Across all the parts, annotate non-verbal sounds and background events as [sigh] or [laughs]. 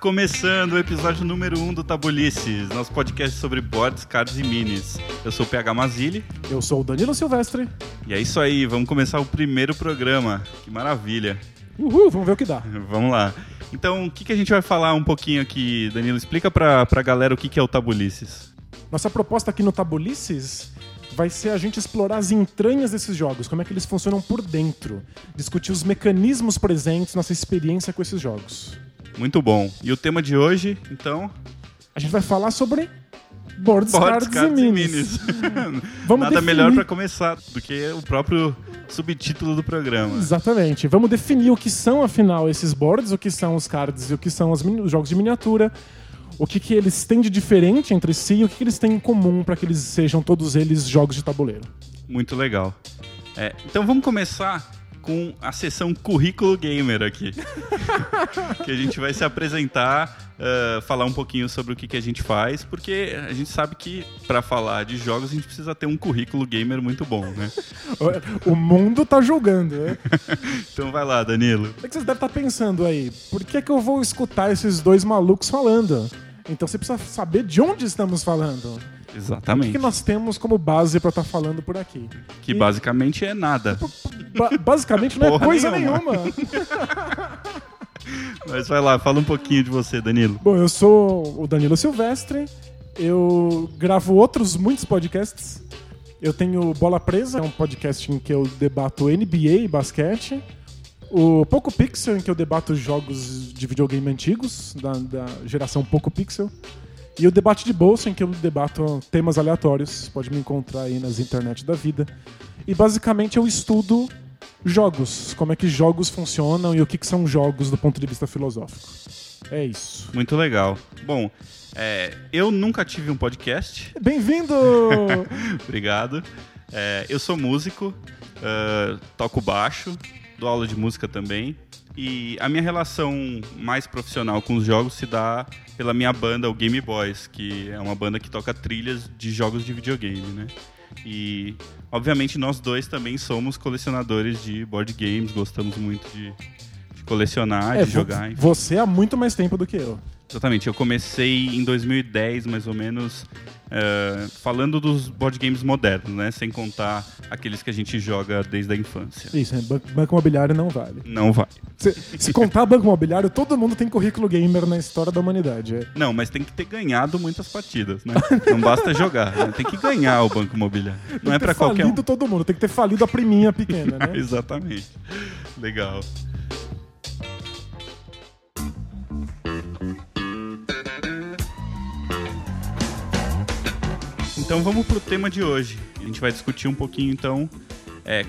começando o episódio número 1 um do Tabulices, nosso podcast sobre boards, cards e minis. Eu sou o PH Mazili. Eu sou o Danilo Silvestre. E é isso aí, vamos começar o primeiro programa. Que maravilha. Uhul, vamos ver o que dá. [laughs] Vamos lá. Então, o que, que a gente vai falar um pouquinho aqui, Danilo? Explica pra, pra galera o que, que é o Tabulices. Nossa proposta aqui no Tabulices vai ser a gente explorar as entranhas desses jogos, como é que eles funcionam por dentro, discutir os mecanismos presentes, nossa experiência com esses jogos. Muito bom. E o tema de hoje, então? A gente vai falar sobre boards, Boards, cards, cards e e minis. minis. [laughs] Vamos Nada definir- melhor pra começar do que o próprio subtítulo do programa. Exatamente. Vamos definir o que são, afinal, esses boards, o que são os cards e o que são os jogos de miniatura, o que, que eles têm de diferente entre si e o que, que eles têm em comum para que eles sejam todos eles jogos de tabuleiro. Muito legal. É, então vamos começar com a sessão Currículo Gamer aqui. [laughs] que a gente vai se apresentar, ah, falar um pouquinho sobre o que, que a gente faz, porque a gente sabe que para falar de jogos a gente precisa ter um currículo gamer muito bom, né? O mundo tá julgando, né? [laughs] Então vai lá, Danilo. O que vocês devem estar pensando aí? Por que, que eu vou escutar esses dois malucos falando? Então você precisa saber de onde estamos falando. O que, Exatamente. que nós temos como base para estar falando por aqui? Que E, basicamente é nada. Ba- basicamente não é Porra coisa nenhuma. nenhuma. [laughs] Mas vai lá, fala um pouquinho de você, Danilo. Bom, eu sou o Danilo Silvestre. Eu gravo outros muitos podcasts. Eu tenho Bola Presa, é um podcast em que eu debato NBA e basquete. O Poco Pixel, em que eu debato jogos de videogame antigos, da, da geração Poco Pixel. E o Debate de Bolsa, em que eu debato temas aleatórios. Pode me encontrar aí nas internet da vida. E basicamente eu estudo jogos, como é que jogos funcionam e o que, que são jogos do ponto de vista filosófico. É isso. Muito legal. Bom, é, eu nunca tive um podcast. Bem-vindo! [laughs] Obrigado. É, eu sou músico, ah, toco baixo, dou aula de música também. E a minha relação mais profissional com os jogos se dá pela minha banda, o Game Boys, que é uma banda que toca trilhas de jogos de videogame, né? E, obviamente, nós dois também somos colecionadores de board games, gostamos muito de, de colecionar, É, de jogar. enfim. Você há muito mais tempo do que eu. Exatamente, eu comecei em 2010, mais ou menos, eh, falando dos board games modernos, né? Sem contar aqueles que a gente joga desde a infância. Isso, né? Ban- banco imobiliário não vale. Não vai. Se, se contar banco imobiliário, todo mundo tem currículo gamer na história da humanidade. é. Não, mas tem que ter ganhado muitas partidas, né? Não basta jogar, né? tem que ganhar o banco imobiliário. Não Tem é que ter qualquer um. falido todo mundo, tem que ter falido a priminha pequena, né? [laughs] Exatamente. Legal. Então vamos pro tema de hoje. A gente vai discutir um pouquinho então é,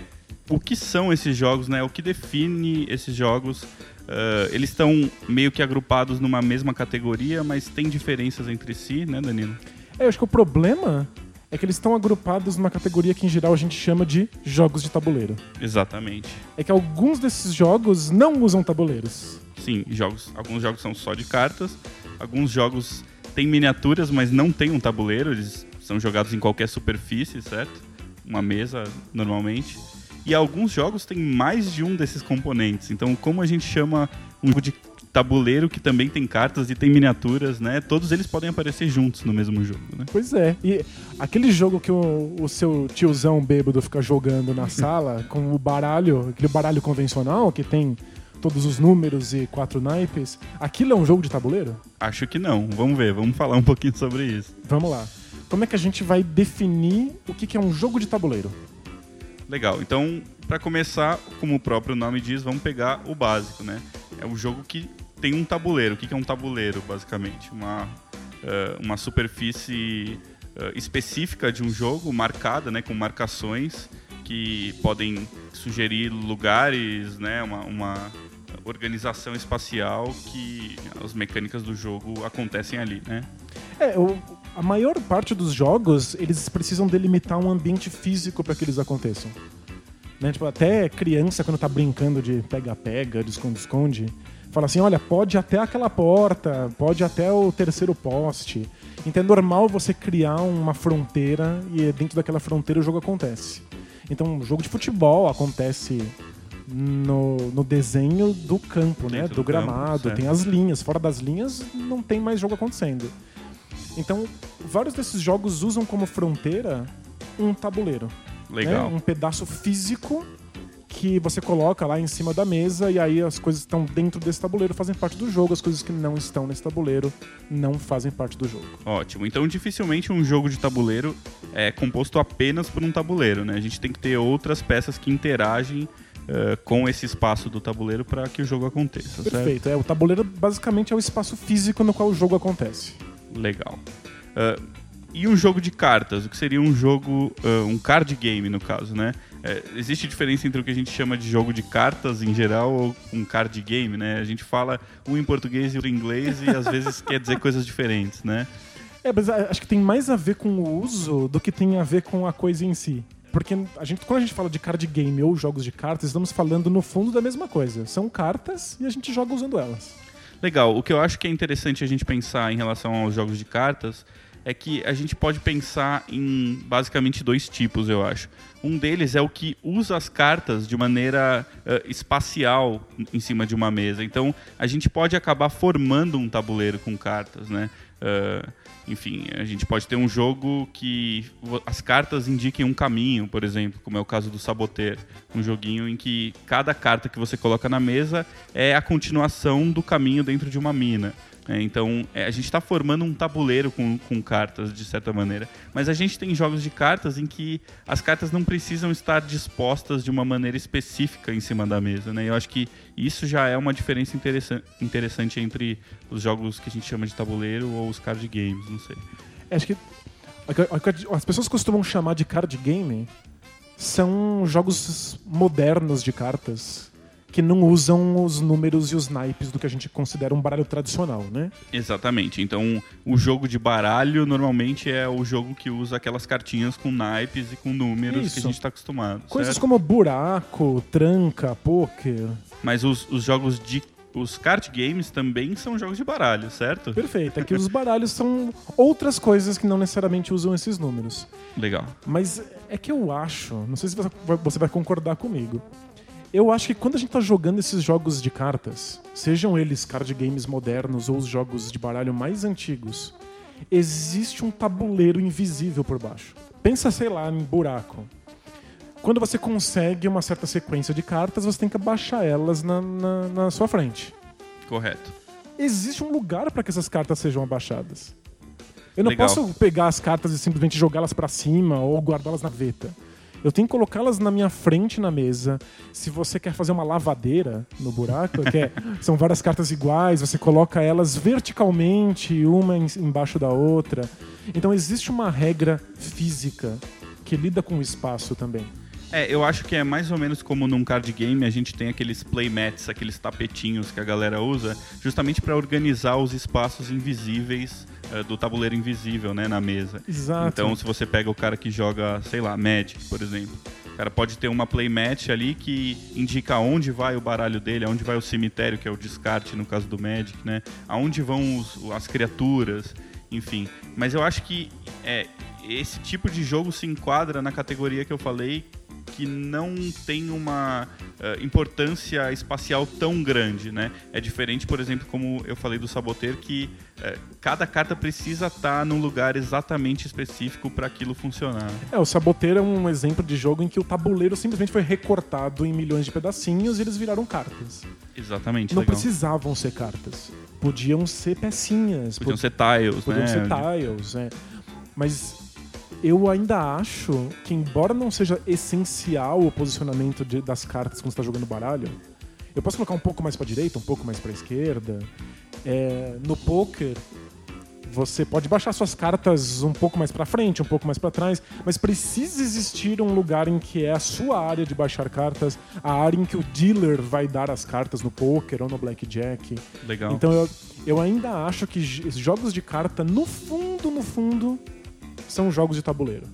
o que são esses jogos, né? O que define esses jogos. Ah, eles estão meio que agrupados numa mesma categoria, mas tem diferenças entre si, né, Danilo? É, eu acho que o problema é que eles estão agrupados numa categoria que em geral a gente chama de jogos de tabuleiro. Exatamente. É que alguns desses jogos não usam tabuleiros. Sim, jogos, alguns jogos são só de cartas, alguns jogos têm miniaturas, mas não tem um tabuleiro, eles são jogados em qualquer superfície, certo? Uma mesa, normalmente. E alguns jogos têm mais de um desses componentes. Então, como a gente chama um jogo de tabuleiro que também tem cartas e tem miniaturas, né? Todos eles podem aparecer juntos no mesmo jogo, né? Pois é. E aquele jogo que o, o seu tiozão bêbado fica jogando na sala [laughs] com o baralho, aquele baralho convencional que tem todos os números e quatro naipes, aquilo é um jogo de tabuleiro? Acho que não. Vamos ver, vamos falar um pouquinho sobre isso. Vamos lá. Como é que a gente vai definir o que que é um jogo de tabuleiro? Legal. Então, para começar, como o próprio nome diz, vamos pegar o básico, né? É um jogo que tem um tabuleiro. O que que é um tabuleiro, basicamente? Uma, eh, uma superfície eh, específica de um jogo, marcada, né? Com marcações que podem sugerir lugares, né? Uma, uma organização espacial que as mecânicas do jogo acontecem ali, né? É, o- a maior parte dos jogos, eles precisam delimitar um ambiente físico para que eles aconteçam. Né? Tipo, até criança, quando tá brincando de pega-pega, de esconde-esconde, fala assim, olha, pode até aquela porta, pode até o terceiro poste. Então é normal você criar uma fronteira e dentro daquela fronteira o jogo acontece. Então, um jogo de futebol acontece no, no desenho do campo, né? Do, do campo, gramado, certo. tem as linhas. Fora das linhas, não tem mais jogo acontecendo. Então, vários desses jogos usam como fronteira um tabuleiro. Legal. né? Um pedaço físico que você coloca lá em cima da mesa e aí as coisas que estão dentro desse tabuleiro fazem parte do jogo, as coisas que não estão nesse tabuleiro não fazem parte do jogo. Ótimo. Então, dificilmente um jogo de tabuleiro é composto apenas por um tabuleiro, né? A gente tem que ter outras peças que interagem eh, com esse espaço do tabuleiro para que o jogo aconteça, certo? Perfeito. É, o tabuleiro basicamente é o espaço físico no qual o jogo acontece. Legal. Ah, e um jogo de cartas? O que seria um jogo, ah, um card game no caso, né? É, existe diferença entre o que a gente chama de jogo de cartas em geral ou um card game, né? A gente fala um em português e outro em inglês e às vezes quer dizer coisas diferentes, né? É, mas acho que tem mais a ver com o uso do que tem a ver com a coisa em si. Porque a gente, quando a gente fala de card game ou jogos de cartas, estamos falando no fundo da mesma coisa. São cartas e a gente joga usando elas. Legal. O que eu acho que é interessante a gente pensar em relação aos jogos de cartas é que a gente pode pensar em basicamente dois tipos, eu acho. Um deles é o que usa as cartas de maneira eh, espacial em cima de uma mesa. Então, a gente pode acabar formando um tabuleiro com cartas, né? Eh, enfim, a gente pode ter um jogo que as cartas indiquem um caminho, por exemplo, como é o caso do Saboteur. Um joguinho em que cada carta que você coloca na mesa é a continuação do caminho dentro de uma mina. Né? então, é, a gente está formando um tabuleiro com, com cartas, de certa maneira. Mas a gente tem jogos de cartas em que as cartas não precisam estar dispostas de uma maneira específica em cima da mesa. Né? Eu acho que isso já é uma diferença interessan- interessante entre os jogos que a gente chama de tabuleiro ou os card games, não sei. É, Acho que as pessoas costumam chamar de card game são jogos modernos de cartas que não usam os números e os naipes do que a gente considera um baralho tradicional, né? Exatamente. Então, o jogo de baralho normalmente é o jogo que usa aquelas cartinhas com naipes e com números Isso. que a gente está acostumado. Coisas certo? como buraco, tranca, poker. Mas os, os jogos de. Os card games também são jogos de baralho, certo? Perfeito. É que [laughs] os baralhos são outras coisas que não necessariamente usam esses números. Legal. Mas é que eu acho, não sei se você vai- você vai concordar comigo. Eu acho que quando a gente tá jogando esses jogos de cartas, sejam eles card games modernos ou os jogos de baralho mais antigos, existe um tabuleiro invisível por baixo. Pensa, sei lá, em buraco. Quando você consegue uma certa sequência de cartas, você tem que abaixar elas na, na, na sua frente. Correto. Existe um lugar para que essas cartas sejam abaixadas. Eu não Legal. posso pegar as cartas e simplesmente jogá-las para cima ou guardá-las na veta. Eu tenho que colocá-las na minha frente na mesa. Se você quer fazer uma lavadeira no buraco, que é- [laughs] são várias cartas iguais, você coloca elas verticalmente, uma em- embaixo da outra. Então existe uma regra física que lida com o espaço também. É, eu acho que é mais ou menos como num card game a gente tem aqueles playmats, aqueles tapetinhos que a galera usa, justamente para organizar os espaços invisíveis eh, do tabuleiro invisível, né, na mesa. Exato. Então, se você pega o cara que joga, sei lá, Magic, por exemplo, o cara pode ter uma playmat ali que indica aonde vai o baralho dele, aonde vai o cemitério, que é o descarte no caso do Magic, né? Aonde vão os- as criaturas, enfim. Mas eu acho que é, esse tipo de jogo se enquadra na categoria que eu falei que não tem uma eh, importância espacial tão grande, né? É diferente, por exemplo, como eu falei do Saboteur, que eh, cada carta precisa estar num lugar exatamente específico para aquilo funcionar. É, o Saboteiro é um exemplo de jogo em que o tabuleiro simplesmente foi recortado em milhões de pedacinhos e eles viraram cartas. Exatamente, Não legal. precisavam ser cartas. Podiam ser pecinhas. Podiam pod- ser tiles, podiam né? ser tiles, é. Mas eu ainda acho que, embora não seja essencial o posicionamento de- das cartas quando você está jogando baralho, eu posso colocar um pouco mais para direita, um pouco mais para esquerda. É, no poker, você pode baixar suas cartas um pouco mais para frente, um pouco mais para trás, mas precisa existir um lugar em que é a sua área de baixar cartas, a área em que o dealer vai dar as cartas no poker ou no blackjack. Legal. Então eu, eu ainda acho que jogos de carta, no fundo, no fundo, são jogos de tabuleiro.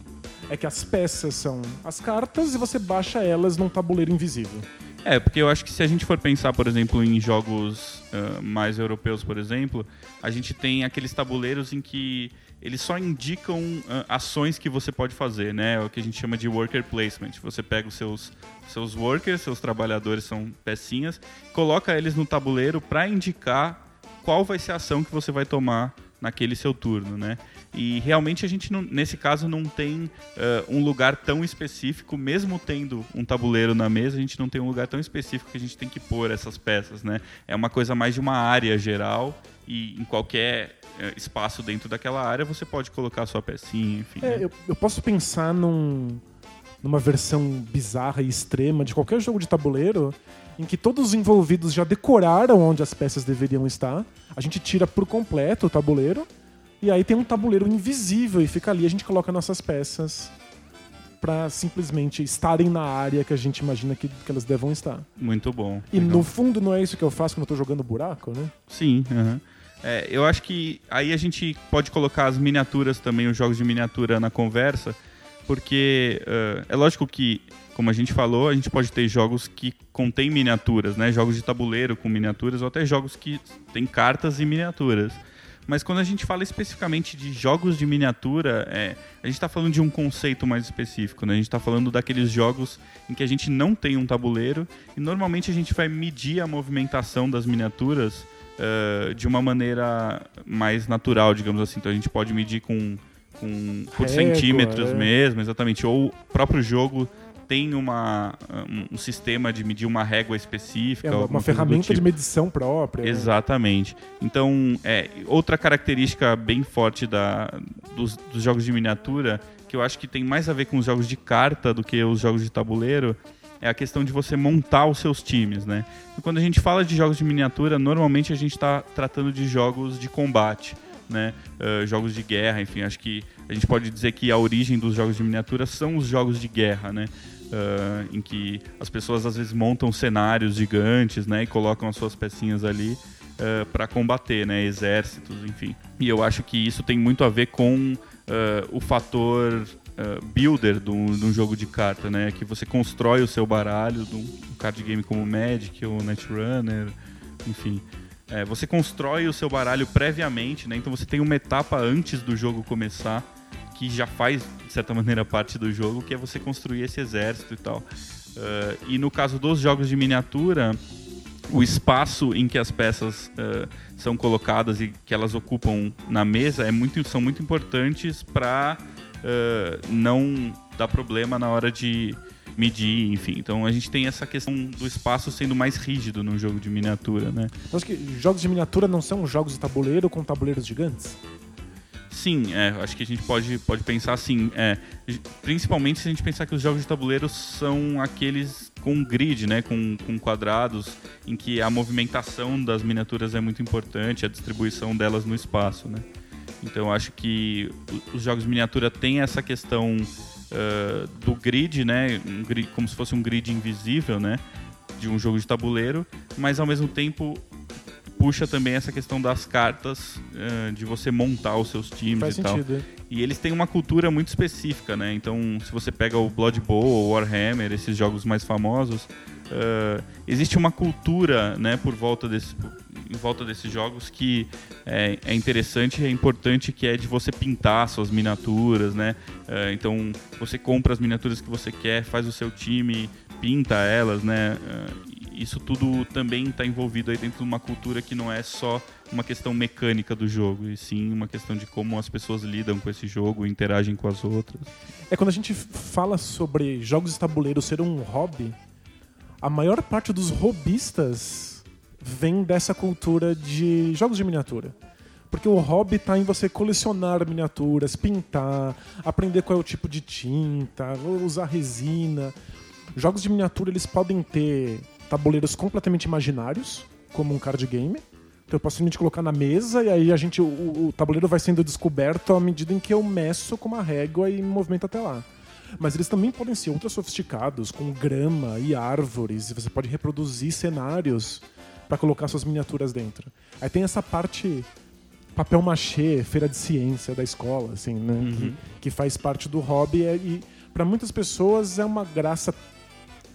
É que as peças são as cartas e você baixa elas num tabuleiro invisível. É, porque eu acho que se a gente for pensar, por exemplo, em jogos uh, mais europeus, por exemplo, a gente tem aqueles tabuleiros em que eles só indicam uh, ações que você pode fazer, né? É o que a gente chama de worker placement. Você pega os seus, seus workers, seus trabalhadores são pecinhas, coloca eles no tabuleiro para indicar qual vai ser a ação que você vai tomar naquele seu turno, né? E realmente a gente, não, nesse caso, não tem uh, um lugar tão específico, mesmo tendo um tabuleiro na mesa, a gente não tem um lugar tão específico que a gente tem que pôr essas peças, né? É uma coisa mais de uma área geral e em qualquer uh, espaço dentro daquela área você pode colocar a sua pecinha, enfim. É, né? eu, eu posso pensar num, numa versão bizarra e extrema de qualquer jogo de tabuleiro em que todos os envolvidos já decoraram onde as peças deveriam estar. A gente tira por completo o tabuleiro e aí tem um tabuleiro invisível e fica ali a gente coloca nossas peças para simplesmente estarem na área que a gente imagina que, que elas devam estar. Muito bom. E legal. no fundo não é isso que eu faço quando eu tô jogando buraco, né? Sim. É, eu acho que aí a gente pode colocar as miniaturas também, os jogos de miniatura na conversa, porque uh, é lógico que, como a gente falou, a gente pode ter jogos que contêm miniaturas, né? Jogos de tabuleiro com miniaturas, ou até jogos que têm cartas e miniaturas. Mas quando a gente fala especificamente de jogos de miniatura, é, a gente está falando de um conceito mais específico, né? A gente está falando daqueles jogos em que a gente não tem um tabuleiro e normalmente a gente vai medir a movimentação das miniaturas uh, de uma maneira mais natural, digamos assim. Então a gente pode medir com, com por Régua, centímetros é. mesmo, exatamente. Ou o próprio jogo tem uma, um, sistema de medir uma régua específica. É uma, ferramenta de tipo. medição própria. né? Exatamente. Então, é, outra característica bem forte da, dos, dos jogos de miniatura, que eu acho que tem mais a ver com os jogos de carta do que os jogos de tabuleiro, é a questão de você montar os seus times, né? E quando a gente fala de jogos de miniatura, normalmente a gente está tratando de jogos de combate, né? Ah, jogos de guerra, enfim, acho que a gente pode dizer que a origem dos jogos de miniatura são os jogos de guerra, né? Ah, em que as pessoas às vezes montam cenários gigantes, né? E colocam as suas pecinhas ali para combater, né? Exércitos, enfim. E eu acho que isso tem muito a ver com ah, o fator builder de um, jogo de carta, né? Que você constrói o seu baralho de um card game como Magic ou Netrunner, enfim. É, você constrói o seu baralho previamente, né? Então você tem uma etapa antes do jogo começar que já faz, de certa maneira, parte do jogo, que é você construir esse exército e tal. Ah, e no caso dos jogos de miniatura, o espaço em que as peças ah, são colocadas e que elas ocupam na mesa é muito, são muito importantes para não dar problema na hora de medir, enfim. Então a gente tem essa questão do espaço sendo mais rígido no jogo de miniatura, né? Acho que jogos de miniatura não são jogos de tabuleiro com tabuleiros gigantes? Sim, é, acho que a gente pode, pode pensar assim, é, principalmente se a gente pensar que os jogos de tabuleiro são aqueles com grid, né, com, com quadrados, em que a movimentação das miniaturas é muito importante, a distribuição delas no espaço, né. Então acho que os jogos de miniatura têm essa questão ah, do grid, né, um grid, como se fosse um grid invisível, né, de um jogo de tabuleiro, mas ao mesmo tempo puxa também essa questão das cartas, ah, de você montar os seus times Faz e tal. sentido. é. E eles têm uma cultura muito específica, né? Então, se você pega o Blood Bowl ou Warhammer, esses jogos mais famosos, ah, existe uma cultura, né, por volta desse, em volta desses jogos que é, é interessante e é importante, que é de você pintar suas miniaturas, né? Ah, então, você compra as miniaturas que você quer, faz o seu time, pinta elas, né? Isso tudo também está envolvido aí dentro de uma cultura que não é só uma questão mecânica do jogo, e sim uma questão de como as pessoas lidam com esse jogo, interagem com as outras. É quando a gente fala sobre jogos de tabuleiro ser um hobby, a maior parte dos hobbyistas vem dessa cultura de jogos de miniatura. Porque o hobby tá em você colecionar miniaturas, pintar, aprender qual é o tipo de tinta, usar resina. Jogos de miniatura eles podem ter tabuleiros completamente imaginários, como um card game. Então eu posso simplesmente colocar na mesa e aí a gente, o, o tabuleiro vai sendo descoberto à medida em que eu meço com uma régua e me movimento até lá. Mas eles também podem ser ultra sofisticados, com grama e árvores, e você pode reproduzir cenários para colocar suas miniaturas dentro. Aí tem essa parte papel machê, feira de ciência da escola, assim, né? Que, que faz parte do hobby é- e para muitas pessoas é uma graça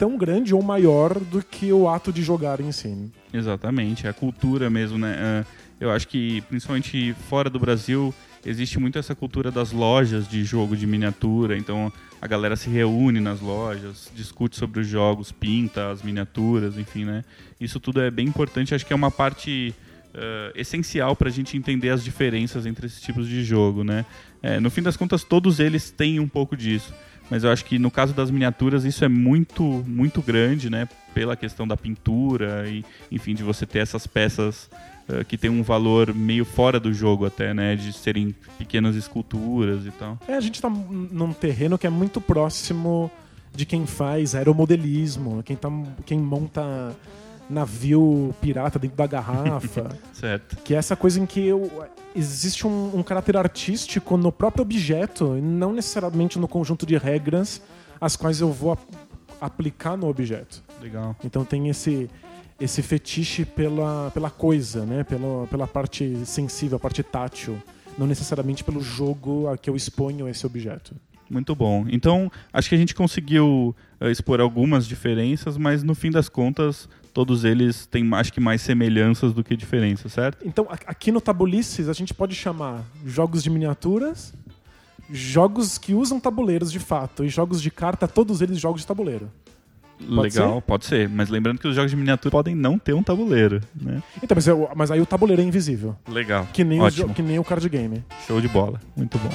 tão grande ou maior do que o ato de jogar em si. Exatamente, é a cultura mesmo, né? Ah, eu acho que, principalmente fora do Brasil, existe muito essa cultura das lojas de jogo de miniatura, então a galera se reúne nas lojas, discute sobre os jogos, pinta as miniaturas, enfim, né? Isso tudo é bem importante, acho que é uma parte uh, essencial para a gente entender as diferenças entre esses tipos de jogo, né? É, no fim das contas, todos eles têm um pouco disso mas eu acho que no caso das miniaturas isso é muito muito grande, né? Pela questão da pintura e, enfim, de você ter essas peças uh, que tem um valor meio fora do jogo até, né? De serem pequenas esculturas e tal. É, a gente tá num terreno que é muito próximo de quem faz aeromodelismo, quem, tá, quem monta navio pirata dentro da garrafa. [laughs] certo. Que é essa coisa em que eu, existe um, um, caráter artístico no próprio objeto, e não necessariamente no conjunto de regras as quais eu vou aplicar no objeto. Legal. Então tem esse esse fetiche pela, pela coisa, né? Pela, pela parte sensível, a parte tátil, não necessariamente pelo jogo a que eu exponho esse objeto. Muito bom. Então, acho que a gente conseguiu uh, expor algumas diferenças, mas no fim das contas, todos eles têm acho que mais semelhanças do que diferenças, certo? Então, aqui no Tabulices, a gente pode chamar jogos de miniaturas, jogos que usam tabuleiros de fato, e jogos de carta, todos eles jogos de tabuleiro. Pode Legal, ser? pode ser. Mas lembrando que os jogos de miniatura podem não ter um tabuleiro, né? Então, mas, eu, mas aí o tabuleiro é invisível. Legal. Que nem, Ótimo. Que nem o card game. Show de bola. Muito bom.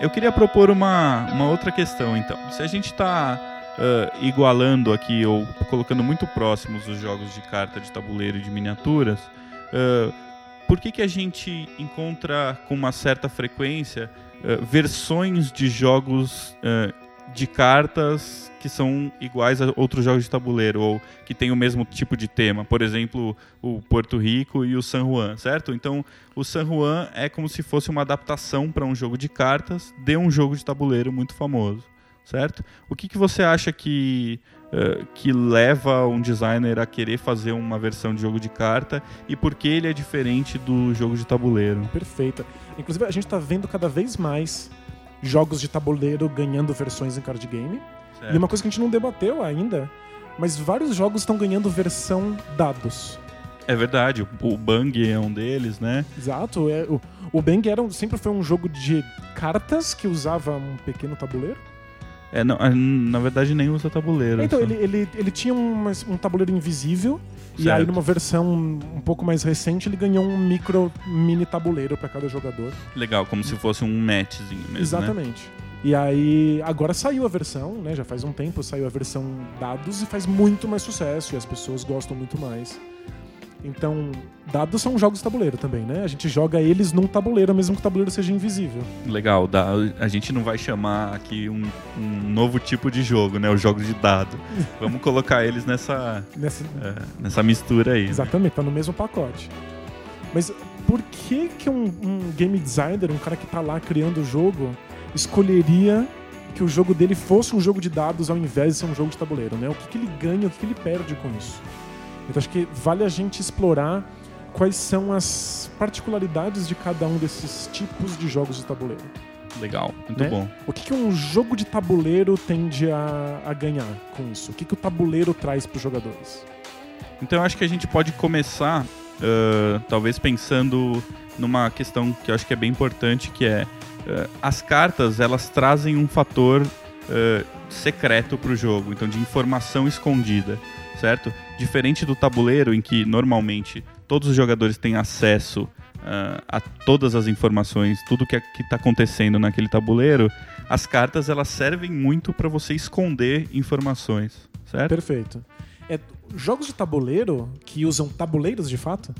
Eu queria propor uma, uma outra questão, então. Se a gente está uh, igualando aqui, ou colocando muito próximos os jogos de carta, de tabuleiro e de miniaturas, uh, por que, que a gente encontra com uma certa frequência uh, versões de jogos de cartas que são iguais a outros jogos de tabuleiro ou que têm o mesmo tipo de tema. Por exemplo, o Porto Rico e o San Juan, certo? Então, o San Juan é como se fosse uma adaptação para um jogo de cartas de um jogo de tabuleiro muito famoso, certo? O que, que você acha que uh, que leva um designer a querer fazer uma versão de jogo de carta e por que ele é diferente do jogo de tabuleiro? Perfeita. Inclusive, a gente está vendo cada vez mais jogos de tabuleiro ganhando versões em card game. Certo. E uma coisa que a gente não debateu ainda, mas vários jogos estão ganhando versão dados. É verdade, o Bang é um deles, né? Exato, é, o, o Bang era, sempre foi um jogo de cartas que usava um pequeno tabuleiro. É, não, na verdade nem usa tabuleiro. Então, ele, ele, ele tinha um, um tabuleiro invisível certo. e aí numa versão um pouco mais recente ele ganhou um micro mini tabuleiro para cada jogador. Legal, como se fosse um matchzinho mesmo, né? Exatamente. Né? E aí, agora saiu a versão, né? Já faz um tempo saiu a versão dados e faz muito mais sucesso e as pessoas gostam muito mais. Então, dados são jogos de tabuleiro também, né? A gente joga eles num tabuleiro, mesmo que o tabuleiro seja invisível. Legal, a gente não vai chamar aqui um, um novo tipo de jogo, né? Os jogos de dado. [laughs] Vamos colocar eles nessa, nessa... É, nessa mistura aí. Né? Exatamente, tá no mesmo pacote. Mas por que, que um, um game designer, um cara que tá lá criando o jogo, escolheria que o jogo dele fosse um jogo de dados ao invés de ser um jogo de tabuleiro, né? O que, que ele ganha, o que, que ele perde com isso? Então acho que vale a gente explorar quais são as particularidades de cada um desses tipos de jogos de tabuleiro. Legal, muito né? bom. O que, que um jogo de tabuleiro tende a, a ganhar com isso? O que, que o tabuleiro traz para os jogadores? Então eu acho que a gente pode começar, uh, talvez pensando numa questão que eu acho que é bem importante, que é uh, as cartas elas trazem um fator uh, secreto para o jogo, então de informação escondida certo? Diferente do tabuleiro, em que normalmente todos os jogadores têm acesso uh, a todas as informações, tudo que é, está acontecendo naquele tabuleiro, as cartas elas servem muito para você esconder informações, certo? Perfeito. É, jogos de tabuleiro que usam tabuleiros de fato,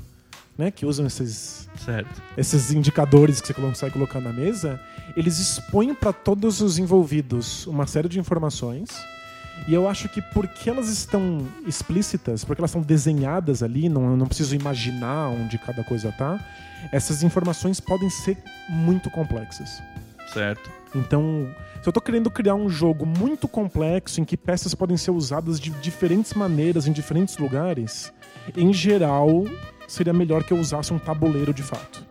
né, que usam esses, certo. esses indicadores que você consegue colocar na mesa, eles expõem para todos os envolvidos uma série de informações e eu acho que porque elas estão explícitas, porque elas estão desenhadas ali, não, não preciso imaginar onde cada coisa tá, essas informações podem ser muito complexas. Certo. Então, se eu estou querendo criar um jogo muito complexo em que peças podem ser usadas de diferentes maneiras em diferentes lugares, em geral, seria melhor que eu usasse um tabuleiro de fato.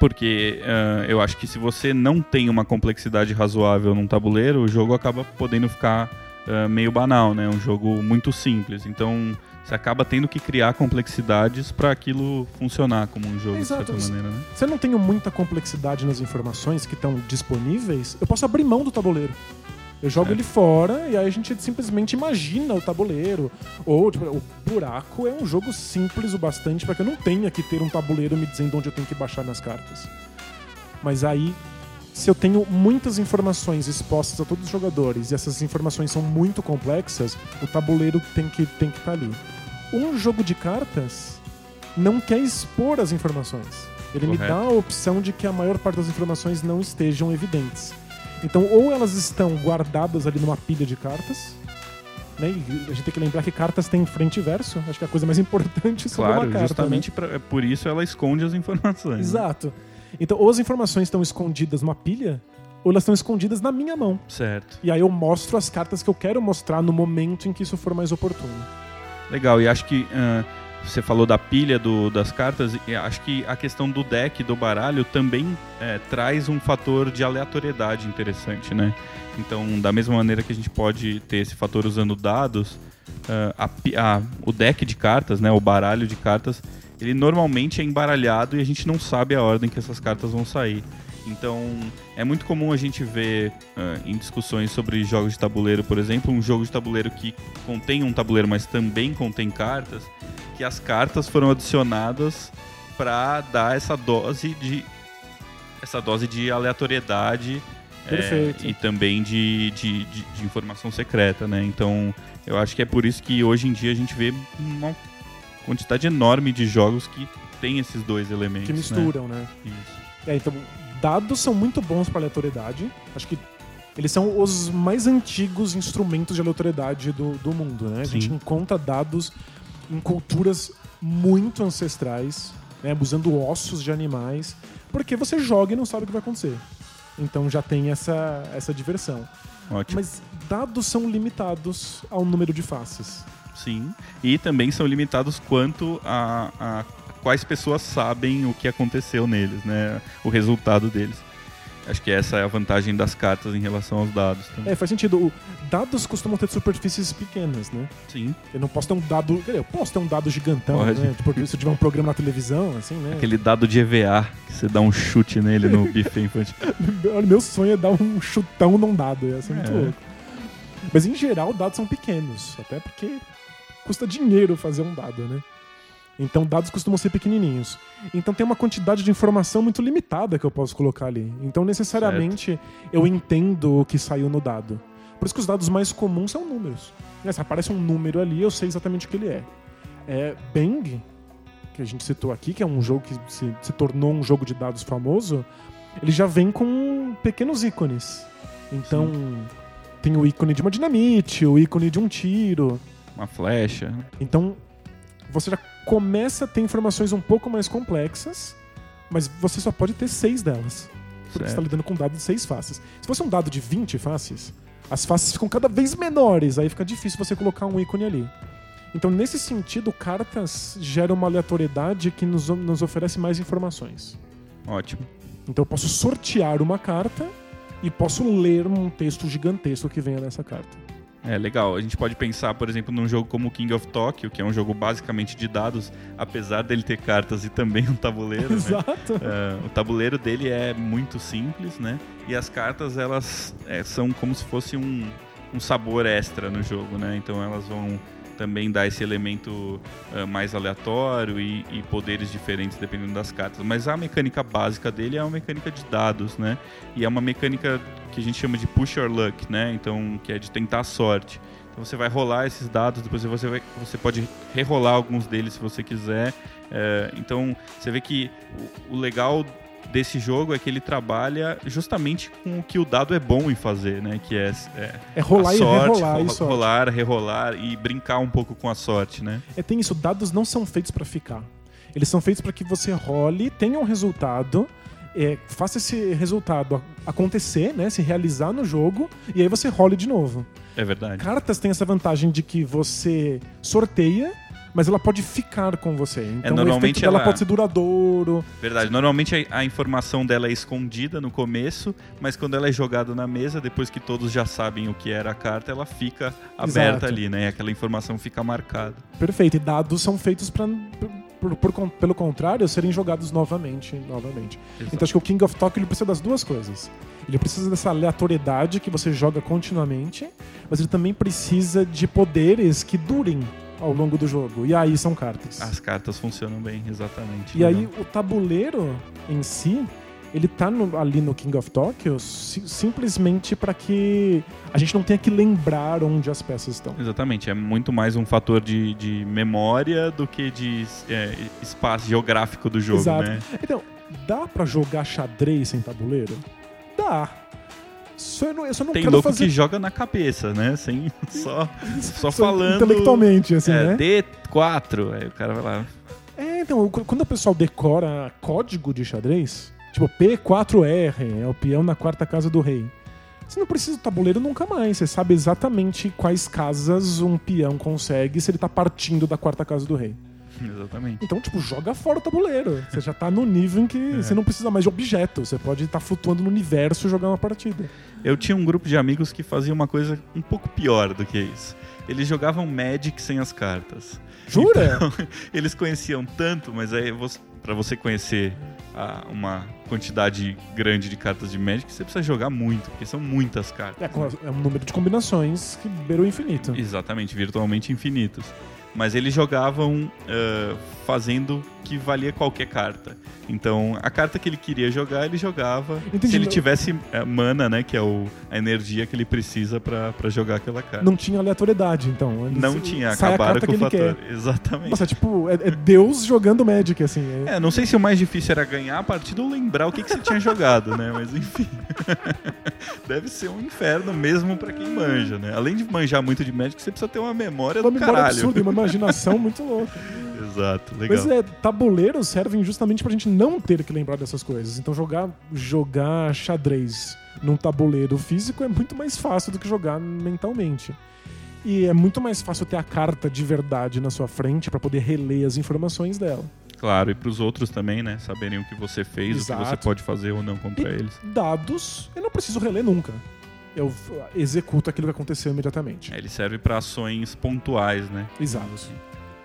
porque uh, eu acho que se você não tem uma complexidade razoável num tabuleiro, o jogo acaba podendo ficar uh, meio banal, né? Um jogo muito simples. Então você acaba tendo que criar complexidades para aquilo funcionar como um jogo Exato. de certa maneira, né? Se eu não tenho muita complexidade nas informações que estão disponíveis, eu posso abrir mão do tabuleiro. Eu jogo Certo. ele fora e aí a gente simplesmente imagina o tabuleiro. Ou tipo, o buraco é um jogo simples o bastante para que eu não tenha que ter um tabuleiro me dizendo onde eu tenho que baixar nas cartas. Mas aí, se eu tenho muitas informações expostas a todos os jogadores e essas informações são muito complexas, o tabuleiro tem que tem que estar ali. Um jogo de cartas não quer expor as informações. Ele me Correto. dá a opção de que a maior parte das informações não estejam evidentes. Então, ou elas estão guardadas ali numa pilha de cartas, né? E a gente tem que lembrar que cartas têm frente e verso. Acho que é a coisa mais [laughs] importante sobre Claro, uma carta. justamente né? pra- é por isso ela esconde as informações. né? Então, ou as informações estão escondidas numa pilha, ou elas estão escondidas na minha mão. Certo. E aí eu mostro as cartas que eu quero mostrar no momento em que isso for mais oportuno. Legal, e acho que ah, você falou da pilha do- das cartas, e acho que a questão do deck, do baralho, também eh, traz um fator de aleatoriedade interessante, né? Então, da mesma maneira que a gente pode ter esse fator usando dados, ah, a a- o deck de cartas, né, o baralho de cartas, ele normalmente é embaralhado e a gente não sabe a ordem que essas cartas vão sair. Então, é muito comum a gente ver ah, em discussões sobre jogos de tabuleiro, por exemplo, um jogo de tabuleiro que contém um tabuleiro, mas também contém cartas, que as cartas foram adicionadas para dar essa dose de essa dose de aleatoriedade é, e também de, de, de- de informação secreta, né? Então, eu acho que é por isso que hoje em dia a gente vê uma quantidade enorme de jogos que tem esses dois elementos. Que né? misturam, né? Isso. É, então, dados são muito bons para aleatoriedade. Acho que eles são os mais antigos instrumentos de aleatoriedade do, do mundo, né? A Sim. gente encontra dados em culturas muito ancestrais, né? usando ossos de animais, porque você joga e não sabe o que vai acontecer. Então já tem essa, essa diversão. Ótimo. Mas dados são limitados ao número de faces. Sim. E também são limitados quanto a, a quais pessoas sabem o que aconteceu neles, né? O resultado deles. Acho que essa é a vantagem das cartas em relação aos dados também. É, faz sentido. O- dados costumam ter superfícies pequenas, né? Sim. Eu não posso ter um dado. Eu posso ter um dado gigantão, Pode. né? Tipo, se eu tiver um programa na televisão, assim, né? Aquele dado de EVA, que você dá um chute nele no [laughs] buffet infantil. Meu sonho é dar um chutão num dado, ia ser muito É. louco. Mas em geral, dados são pequenos, até porque custa dinheiro fazer um dado, né? Então, dados costumam ser pequenininhos. Então, tem uma quantidade de informação muito limitada que eu posso colocar ali. Então, necessariamente, eu entendo o que saiu no dado. Por isso que os dados mais comuns são números. Se aparece um número ali, eu sei exatamente o que ele é. É Bang, que a gente citou aqui, que é um jogo que se, se tornou um jogo de dados famoso, ele já vem com pequenos ícones. Então, tem o ícone de uma dinamite, o ícone de um tiro. Uma flecha. Então, você já começa a ter informações um pouco mais complexas, mas você só pode ter seis delas. Porque você Certo. está lidando com um dado de seis faces. Se fosse um dado de 20 faces, as faces ficam cada vez menores, aí fica difícil você colocar um ícone ali. Então, nesse sentido, cartas geram uma aleatoriedade que nos, nos oferece mais informações. Ótimo. Então, eu posso sortear uma carta e posso ler um texto gigantesco que venha nessa carta. É legal. A gente pode pensar, por exemplo, num jogo como King of Tokyo, que é um jogo basicamente de dados, apesar dele ter cartas e também um tabuleiro. né? Exato. É, o tabuleiro dele é muito simples, né? E as cartas elas é, são como se fosse um, um sabor extra no jogo, né? Então elas vão também dar esse elemento ah, mais aleatório e, e poderes diferentes dependendo das cartas. Mas a mecânica básica dele é uma mecânica de dados, né? E é uma mecânica que a gente chama de push your luck, né? Então que é de tentar a sorte. Então você vai rolar esses dados, depois você, vai, você pode rerolar alguns deles se você quiser. É, então você vê que o, o legal desse jogo é que ele trabalha justamente com o que o dado é bom em fazer, né? Que é, é É rolar a e sorte, rerolar ro- e sorte. rolar, rerolar e brincar um pouco com a sorte, né? É, tem isso, dados não são feitos pra ficar. Eles são feitos para que você role, tenha um resultado, é, faça esse resultado acontecer, né, se realizar no jogo, e aí você role de novo. É verdade. Cartas têm essa vantagem de que você sorteia, mas ela pode ficar com você. Então normalmente o efeito dela ela- pode ser duradouro. Verdade. Normalmente a, a informação dela é escondida no começo, mas quando ela é jogada na mesa, depois que todos já sabem o que era a carta, ela fica aberta Exato. ali, né? E aquela informação fica marcada. Perfeito. E dados são feitos para por, por pelo contrário, serem jogados novamente, novamente. Exato. Então acho que o King of Tokyo ele precisa das duas coisas. Ele precisa dessa aleatoriedade que você joga continuamente, mas ele também precisa de poderes que durem ao longo do jogo. E aí são cartas. As cartas funcionam bem, exatamente. E aí Legal. o tabuleiro em si, ele tá no- ali no King of Tokyo si- simplesmente para que a gente não tenha que lembrar onde as peças estão. Exatamente, é muito mais um fator de, de memória do que de é, espaço geográfico do jogo, Exato. né? Então, dá pra jogar xadrez sem tabuleiro? Dá. Só eu, não, eu só não Tem quero louco fazer que joga na cabeça, né? Sem, [laughs] [laughs] só, só falando. intelectualmente, assim, é, né? D4, aí o cara vai lá. É, então, qu- quando o pessoal decora código de xadrez, tipo P4R, é o peão na quarta casa do rei. Você não precisa do tabuleiro nunca mais. Você sabe exatamente quais casas um peão consegue se ele tá partindo da quarta casa do rei. [laughs] Exatamente. Então, tipo, joga fora o tabuleiro. Você já tá no nível em que você não precisa mais de objeto. Você pode estar flutuando no universo e jogar uma partida. Eu tinha um grupo de amigos que fazia uma coisa um pouco pior do que isso. Eles jogavam Magic sem as cartas. Jura? Então, [laughs] eles conheciam tanto, mas aí você, para você conhecer ah, uma quantidade grande de cartas de Magic, você precisa jogar muito, porque são muitas cartas. É, com- é um número de combinações que beira o infinito. Exatamente, virtualmente infinitos. Mas eles jogavam ah, fazendo que valia qualquer carta. Então, a carta que ele queria jogar, ele jogava. Entendi, se ele tivesse eh, mana, né, que é o, a energia que ele precisa pra pra jogar aquela carta. Não tinha aleatoriedade, então. Ele Não se- tinha, acabaram com o fator. quer. Exatamente. Nossa, é tipo, é, é Deus jogando Magic, assim. É- É, não sei se o mais difícil era ganhar a partida ou lembrar o que, que você tinha jogado, né? Mas enfim. [laughs] Deve ser um inferno mesmo pra quem manja, né? Além de manjar muito de Magic, você precisa ter uma memória uma do memória caralho. absurda uma [laughs] imaginação muito louca. Exato, legal. Mas é, tabuleiros servem justamente pra gente não ter que lembrar dessas coisas. Então jogar, jogar xadrez num tabuleiro físico é muito mais fácil do que jogar mentalmente. E é muito mais fácil ter a carta de verdade na sua frente pra poder reler as informações dela. Claro, e pros outros também, né? Saberem o que você fez, o que você Exato. pode fazer ou não contra E eles. dados, eu não preciso reler nunca. Eu executo aquilo que aconteceu imediatamente. É, ele serve pra ações pontuais, né? Exato.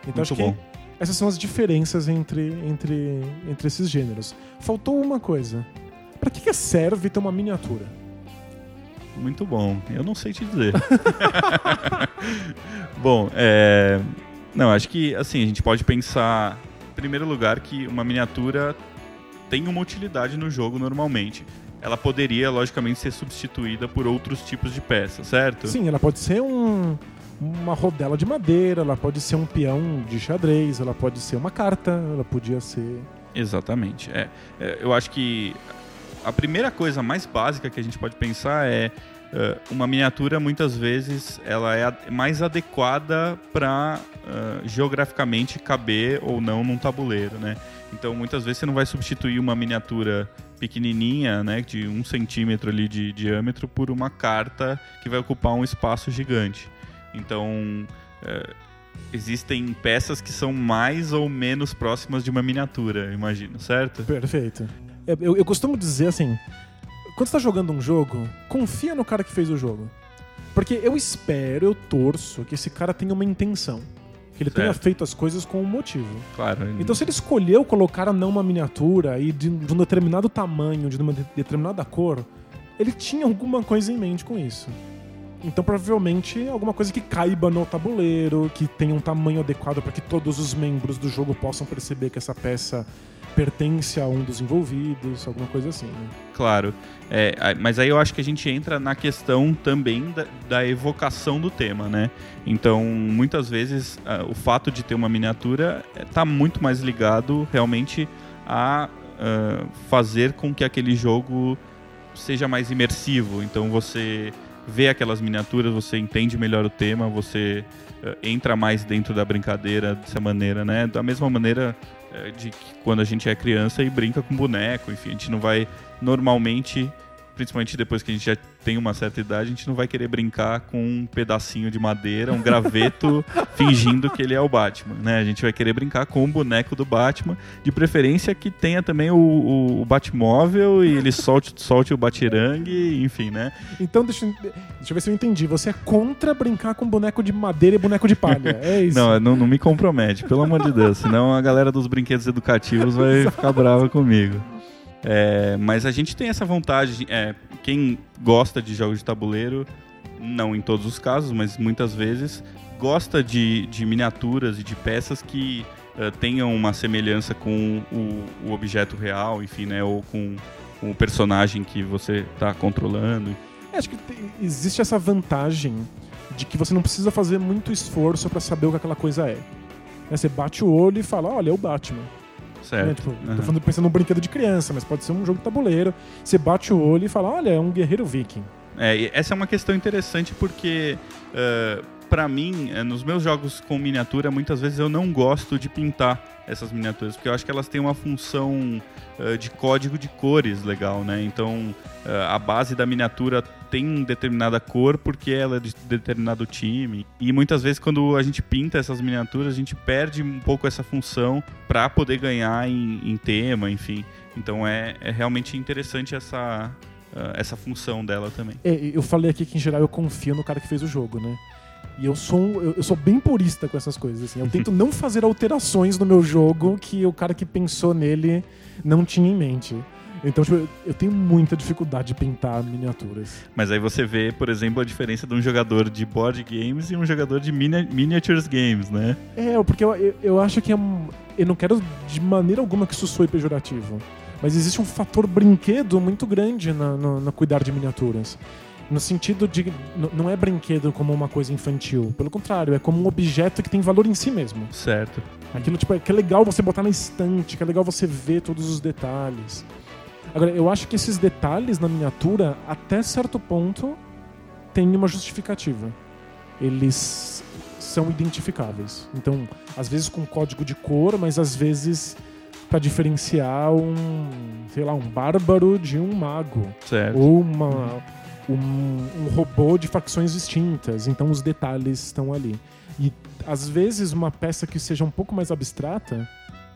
Então Muito acho bom. que essas são as diferenças entre, entre, entre esses gêneros. Faltou uma coisa. Pra que, que serve ter uma miniatura? Muito bom. Eu não sei te dizer. [laughs] bom, é... Não, acho que, assim, a gente pode pensar, em primeiro lugar, que uma miniatura tem uma utilidade no jogo normalmente. Ela poderia, logicamente, ser substituída por outros tipos de peças, certo? Sim, ela pode ser um, uma rodela de madeira, ela pode ser um peão de xadrez, ela pode ser uma carta, ela podia ser. Exatamente. É, É, eu acho que a primeira coisa mais básica que a gente pode pensar é é, uma miniatura muitas vezes ela é mais adequada para geograficamente caber ou não num tabuleiro, né? Então muitas vezes você não vai substituir uma miniatura pequenininha, né, de um centímetro ali de diâmetro por uma carta que vai ocupar um espaço gigante. Então é, existem peças que são mais ou menos próximas de uma miniatura, imagino, certo? Perfeito. É, Eu, eu costumo dizer assim: quando você tá jogando um jogo, confia no cara que fez o jogo. Porque eu espero, eu torço que esse cara tenha uma intenção. Que ele tenha Certo. feito as coisas com um motivo. Claro. Então, se ele escolheu colocar não uma miniatura e de, de um determinado tamanho, de uma de- determinada cor, ele tinha alguma coisa em mente com isso. Então, provavelmente, alguma coisa que caiba no tabuleiro, que tenha um tamanho adequado para que todos os membros do jogo possam perceber que essa peça pertence a um dos envolvidos, alguma coisa assim. Né? Claro. É, mas aí eu acho que a gente entra na questão também da, da evocação do tema, né? Então, muitas vezes, o fato de ter uma miniatura está muito mais ligado realmente a ah, fazer com que aquele jogo seja mais imersivo. Então, você vê aquelas miniaturas, você entende melhor o tema, você ah, entra mais dentro da brincadeira dessa maneira, né? Da mesma maneira eh, de que quando a gente é criança e brinca com boneco, enfim, a gente não vai normalmente principalmente depois que a gente já tem uma certa idade, a gente não vai querer brincar com um pedacinho de madeira, um graveto, [laughs] fingindo que ele é o Batman, né? A gente vai querer brincar com o boneco do Batman, de preferência que tenha também o, o, o Batmóvel e ele solte, solte o Batirangue, enfim, né? Então, deixa, eu- deixa eu ver se eu entendi. Você é contra brincar com boneco de madeira e boneco de palha. É [laughs] isso. Não, não, não me compromete, pelo amor de Deus, senão a galera dos brinquedos educativos vai [laughs] ficar brava comigo. É, mas a gente tem essa vontade, de- é, quem gosta de jogos de tabuleiro, não em todos os casos, mas muitas vezes, gosta de, de miniaturas e de peças que eh, tenham uma semelhança com o, o objeto real, enfim, né, ou com, com o personagem que você está controlando. É, Acho que tem- existe essa vantagem de que você não precisa fazer muito esforço pra saber o que aquela coisa é. Né, Você bate o olho e fala, olha, é o Batman. Né, Certo. tipo, Aham. Tô falando, pensando num brinquedo de criança, mas pode ser um jogo de tabuleiro. Você bate o olho e fala, olha, é um guerreiro viking. É, essa é uma questão interessante porque, para mim, eh, nos meus jogos com miniatura, muitas vezes eu não gosto de pintar essas miniaturas, porque eu acho que elas têm uma função eh, de código de cores legal, né? Então, eh, a base da miniatura tem determinada cor porque ela é de determinado time. E muitas vezes, quando a gente pinta essas miniaturas, a gente perde um pouco essa função para poder ganhar em, em tema, enfim. Então, é, é realmente interessante essa, essa função dela também. É, eu falei aqui que, em geral, eu confio no cara que fez o jogo, né? E eu sou, eu, eu sou bem purista com essas coisas. Assim. Eu tento não fazer alterações no meu jogo que o cara que pensou nele não tinha em mente. Então, tipo, eu- eu tenho muita dificuldade de pintar miniaturas. Mas aí você vê, por exemplo, a diferença de um jogador de board games e um jogador de mini- miniatures games, né? É, porque eu, eu, eu acho que é um. Eu não quero de maneira alguma que isso soe pejorativo. Mas existe um fator brinquedo muito grande na, no, no cuidar de miniaturas. No sentido de. Não é brinquedo como uma coisa infantil. Pelo contrário, é como um objeto que tem valor em si mesmo. Certo. Aquilo tipo, é que é legal você botar na estante, que é legal você ver todos os detalhes. Agora, eu acho que esses detalhes na miniatura, até certo ponto, têm uma justificativa. Eles são identificáveis. Então, às vezes com código de cor, mas às vezes para diferenciar um, sei lá, um bárbaro de um mago Certo. ou uma, um, um robô de facções distintas. Então os detalhes estão ali. E às vezes uma peça que seja um pouco mais abstrata,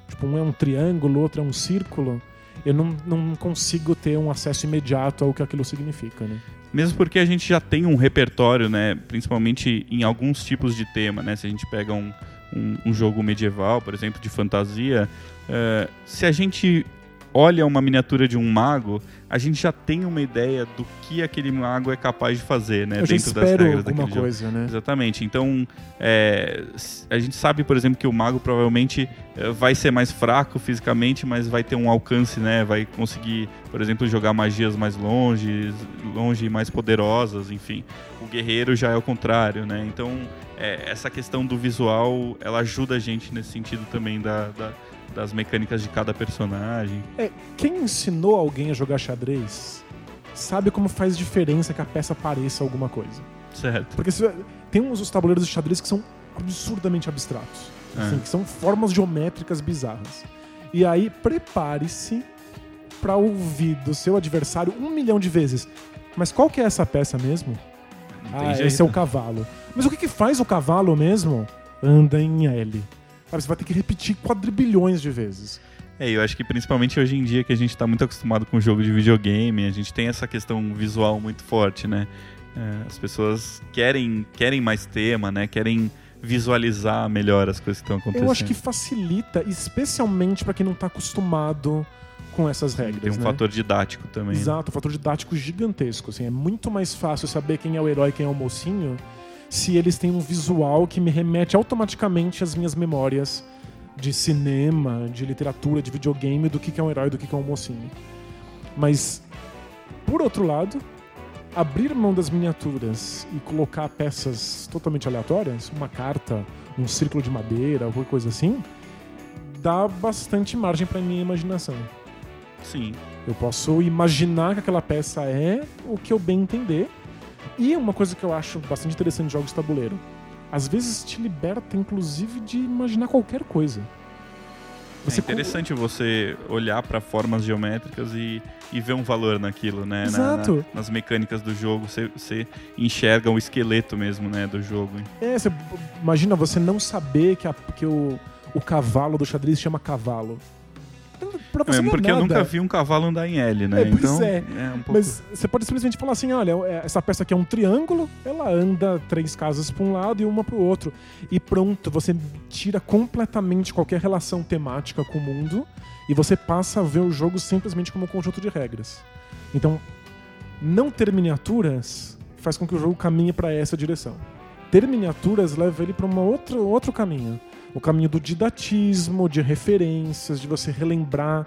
tipo um é um triângulo, outro é um círculo, eu não, não consigo ter um acesso imediato ao que aquilo significa, né? Mesmo porque a gente já tem um repertório, né? Principalmente em alguns tipos de tema, né? Se a gente pega um, um, um jogo medieval, por exemplo, de fantasia, eh, se a gente olha uma miniatura de um mago, a gente já tem uma ideia do que aquele mago é capaz de fazer, né? eu dentro das regras daquele jogo. coisa, né? Exatamente. Então, é, a gente sabe, por exemplo, que o mago provavelmente é, vai ser mais fraco fisicamente, mas vai ter um alcance, né? Vai conseguir, por exemplo, jogar magias mais longe, longe e mais poderosas, enfim. O guerreiro já é o contrário, né? Então, é, essa questão do visual, ela ajuda a gente nesse sentido também da, da- das mecânicas de cada personagem. É, quem ensinou alguém a jogar xadrez sabe como faz diferença que a peça pareça alguma coisa. Certo. Porque se- tem uns os tabuleiros de xadrez que são absurdamente abstratos. assim, É. que são formas geométricas bizarras. E aí, prepare-se pra ouvir do seu adversário um milhão de vezes. Mas qual que é essa peça mesmo? Ah, jeito. esse é o cavalo. Mas o que, que faz o cavalo mesmo? Anda em L. Você vai ter que repetir quadrilhões de vezes. É, eu acho que principalmente hoje em dia que a gente tá muito acostumado com o jogo de videogame, a gente tem essa questão visual muito forte, né? É, as pessoas querem, querem mais tema, né? Querem visualizar melhor as coisas que estão acontecendo. Eu acho que facilita, especialmente pra quem não tá acostumado com essas regras. tem um né? fator didático também. né? Exato, um fator didático gigantesco. Assim, é muito mais fácil saber quem é o herói e quem é o mocinho se eles têm um visual que me remete automaticamente às minhas memórias de cinema, de literatura, de videogame, do que é um herói do que que é um mocinho. Mas, por outro lado, abrir mão das miniaturas e colocar peças totalmente aleatórias, uma carta, um círculo de madeira, alguma coisa assim, dá bastante margem para minha imaginação. Sim. Eu posso imaginar que aquela peça é o que eu bem entender. E uma coisa que eu acho bastante interessante de jogos de tabuleiro. Às vezes te liberta, inclusive, de imaginar qualquer coisa. é interessante você olhar para formas geométricas e, e ver um valor naquilo, né? Exato. Na, na, nas mecânicas do jogo, você, você, enxerga o esqueleto mesmo, né, do jogo. É, você, imagina você não saber que, a, que o, o cavalo do xadrez chama cavalo pra você é, Porque é eu nunca vi um cavalo andar em L, né? É, pois então, é. é um pouco... Mas você pode simplesmente falar assim, olha, é, essa peça aqui é um triângulo, ela anda três casas para um lado e uma para o outro. E pronto, você tira completamente qualquer relação temática com o mundo e você passa a ver o jogo simplesmente como um conjunto de regras. Então, não ter miniaturas faz com que o jogo caminhe para essa direção. Ter miniaturas leva ele para um outro, outro caminho o caminho do didatismo, de referências, de você relembrar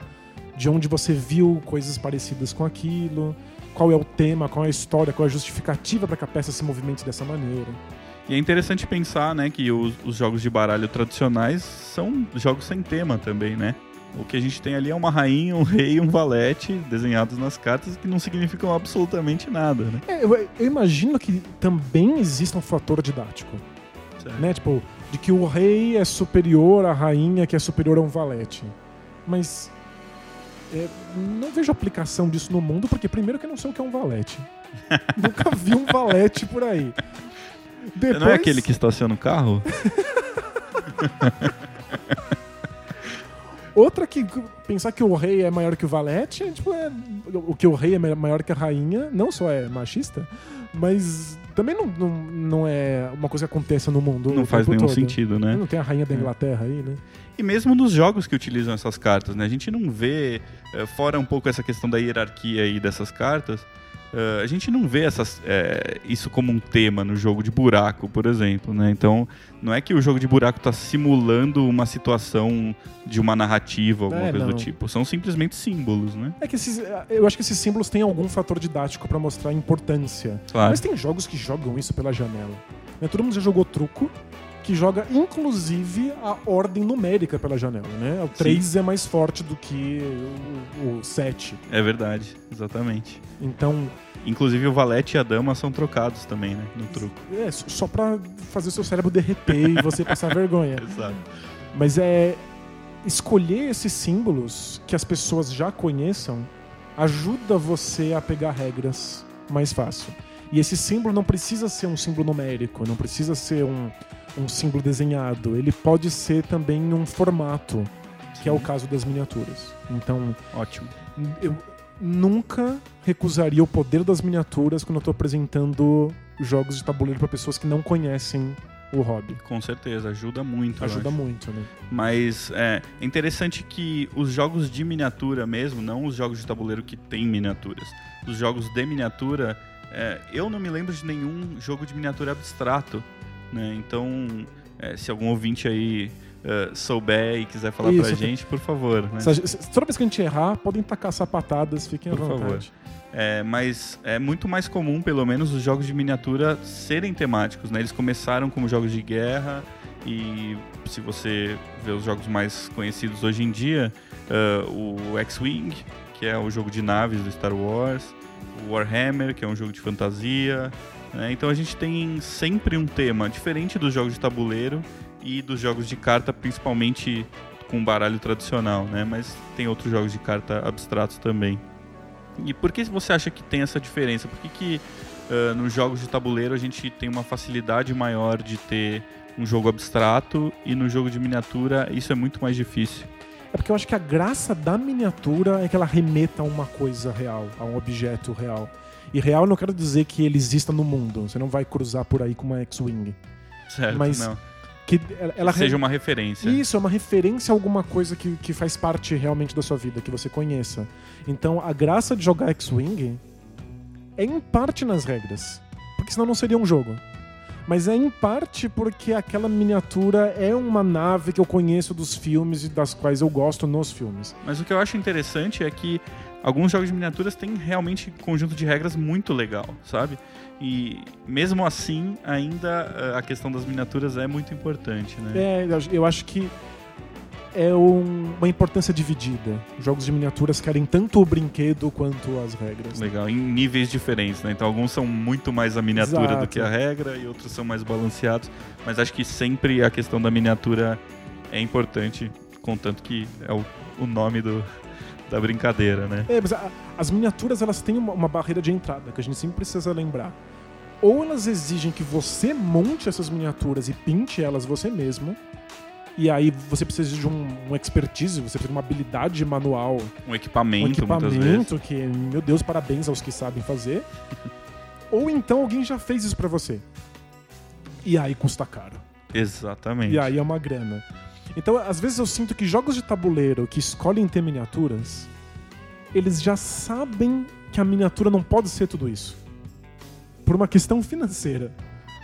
de onde você viu coisas parecidas com aquilo, qual é o tema, qual é a história, qual é a justificativa para que a peça se movimente dessa maneira. E é interessante pensar, né, que os, os, jogos de baralho tradicionais são jogos sem tema também, né? O que a gente tem ali é uma rainha, um rei e um valete desenhados nas cartas que não significam absolutamente nada, né? É, eu, eu, imagino que também exista um fator didático. Certo. Né? Tipo, de que o rei é superior à rainha, que é superior a um valete. Mas é, não vejo aplicação disso no mundo, porque primeiro que eu não sei o que é um valete. [laughs] Nunca vi um valete por aí. Depois... Não é aquele que estaciona o carro? [laughs] Outra que pensar que o rei é maior que o valete, tipo, é, o que o rei é maior que a rainha, não só é machista, mas também não, não, não é uma coisa que aconteça no mundo. Não faz nenhum todo. sentido, né? Não tem a rainha da é. Inglaterra aí, né? E mesmo nos jogos que utilizam essas cartas, né? A gente não vê, eh, fora um pouco essa questão da hierarquia aí dessas cartas, Uh, a gente não vê essas, é, isso como um tema no jogo de buraco, por exemplo. Né? Então, não é que o jogo de buraco está simulando uma situação de uma narrativa, alguma é, coisa não. do tipo. São simplesmente símbolos, né? É que esses, eu acho que esses símbolos têm algum fator didático para mostrar a importância. Claro. Mas tem jogos que jogam isso pela janela. Né? Todo mundo já jogou truco, que joga inclusive a ordem numérica pela janela, né? O 3 Sim. é mais forte do que o, o 7. É verdade, exatamente. Então, Inclusive o valete e a dama são trocados também, né? No truco. É, só pra fazer o seu cérebro derreter e você [laughs] passar vergonha. Exato. Mas é. Escolher esses símbolos que as pessoas já conheçam ajuda você a pegar regras mais fácil. E esse símbolo não precisa ser um símbolo numérico, não precisa ser um, um símbolo desenhado. Ele pode ser também um formato, que é o caso das miniaturas. Então. Ótimo. Eu, nunca recusaria o poder das miniaturas quando eu estou apresentando jogos de tabuleiro para pessoas que não conhecem o hobby. Com certeza, ajuda muito. Ajuda muito, né? Mas é interessante que os jogos de miniatura mesmo, não os jogos de tabuleiro que tem miniaturas, os jogos de miniatura, é, eu não me lembro de nenhum jogo de miniatura abstrato, né? Então, é, se algum ouvinte aí uh, souber e quiser falar Isso, pra gente, por favor. Né? Toda vez que a gente errar, podem tacar sapatadas, fiquem por à vontade. Favor. É, mas é muito mais comum, pelo menos, os jogos de miniatura serem temáticos. Né? Eles começaram como jogos de guerra e se você vê os jogos mais conhecidos hoje em dia, uh, o X-Wing, que é o jogo de naves do Star Wars, o Warhammer, que é um jogo de fantasia. Né? Então a gente tem sempre um tema diferente dos jogos de tabuleiro e dos jogos de carta, principalmente com baralho tradicional, né? Mas tem outros jogos de carta abstratos também. E por que você acha que tem essa diferença? Por que, que uh, nos jogos de tabuleiro a gente tem uma facilidade maior de ter um jogo abstrato e no jogo de miniatura isso é muito mais difícil? É porque eu acho que a graça da miniatura é que ela remeta a uma coisa real, a um objeto real. E real não quero dizer que ele exista no mundo. Você não vai cruzar por aí com uma X-Wing. Certo, Mas não que ela que seja uma referência. Isso, é uma referência a alguma coisa que, que faz parte realmente da sua vida, que você conheça. Então, a graça de jogar X-Wing é em parte nas regras, porque senão não seria um jogo. Mas é em parte porque aquela miniatura é uma nave que eu conheço dos filmes e das quais eu gosto nos filmes. Mas o que eu acho interessante é que alguns jogos de miniaturas têm realmente um conjunto de regras muito legal, sabe? E mesmo assim, ainda eh, a questão das miniaturas é muito importante, né? É, eu acho que é um, uma importância dividida. Jogos de miniaturas querem tanto o brinquedo quanto as regras. Legal, em níveis diferentes, né? Então alguns são muito mais a miniatura Exato. do que a regra e outros são mais balanceados. Mas acho que sempre a questão da miniatura é importante Contanto que é o, o nome do, da brincadeira, né? É, mas a- as miniaturas elas têm uma, uma barreira de entrada que a gente sempre precisa lembrar. Ou elas exigem que você monte essas miniaturas e pinte elas você mesmo. E aí você precisa de um, um expertise, você precisa de uma habilidade manual, Um um equipamento, muitas vezes. equipamento que, meu Deus, parabéns aos que sabem fazer. [laughs] Ou então alguém já fez isso pra você. E aí custa caro. Exatamente. E aí é uma grana. Então, às vezes eu sinto que jogos de tabuleiro que escolhem ter miniaturas, eles já sabem que a miniatura não pode ser tudo isso. Por uma questão financeira.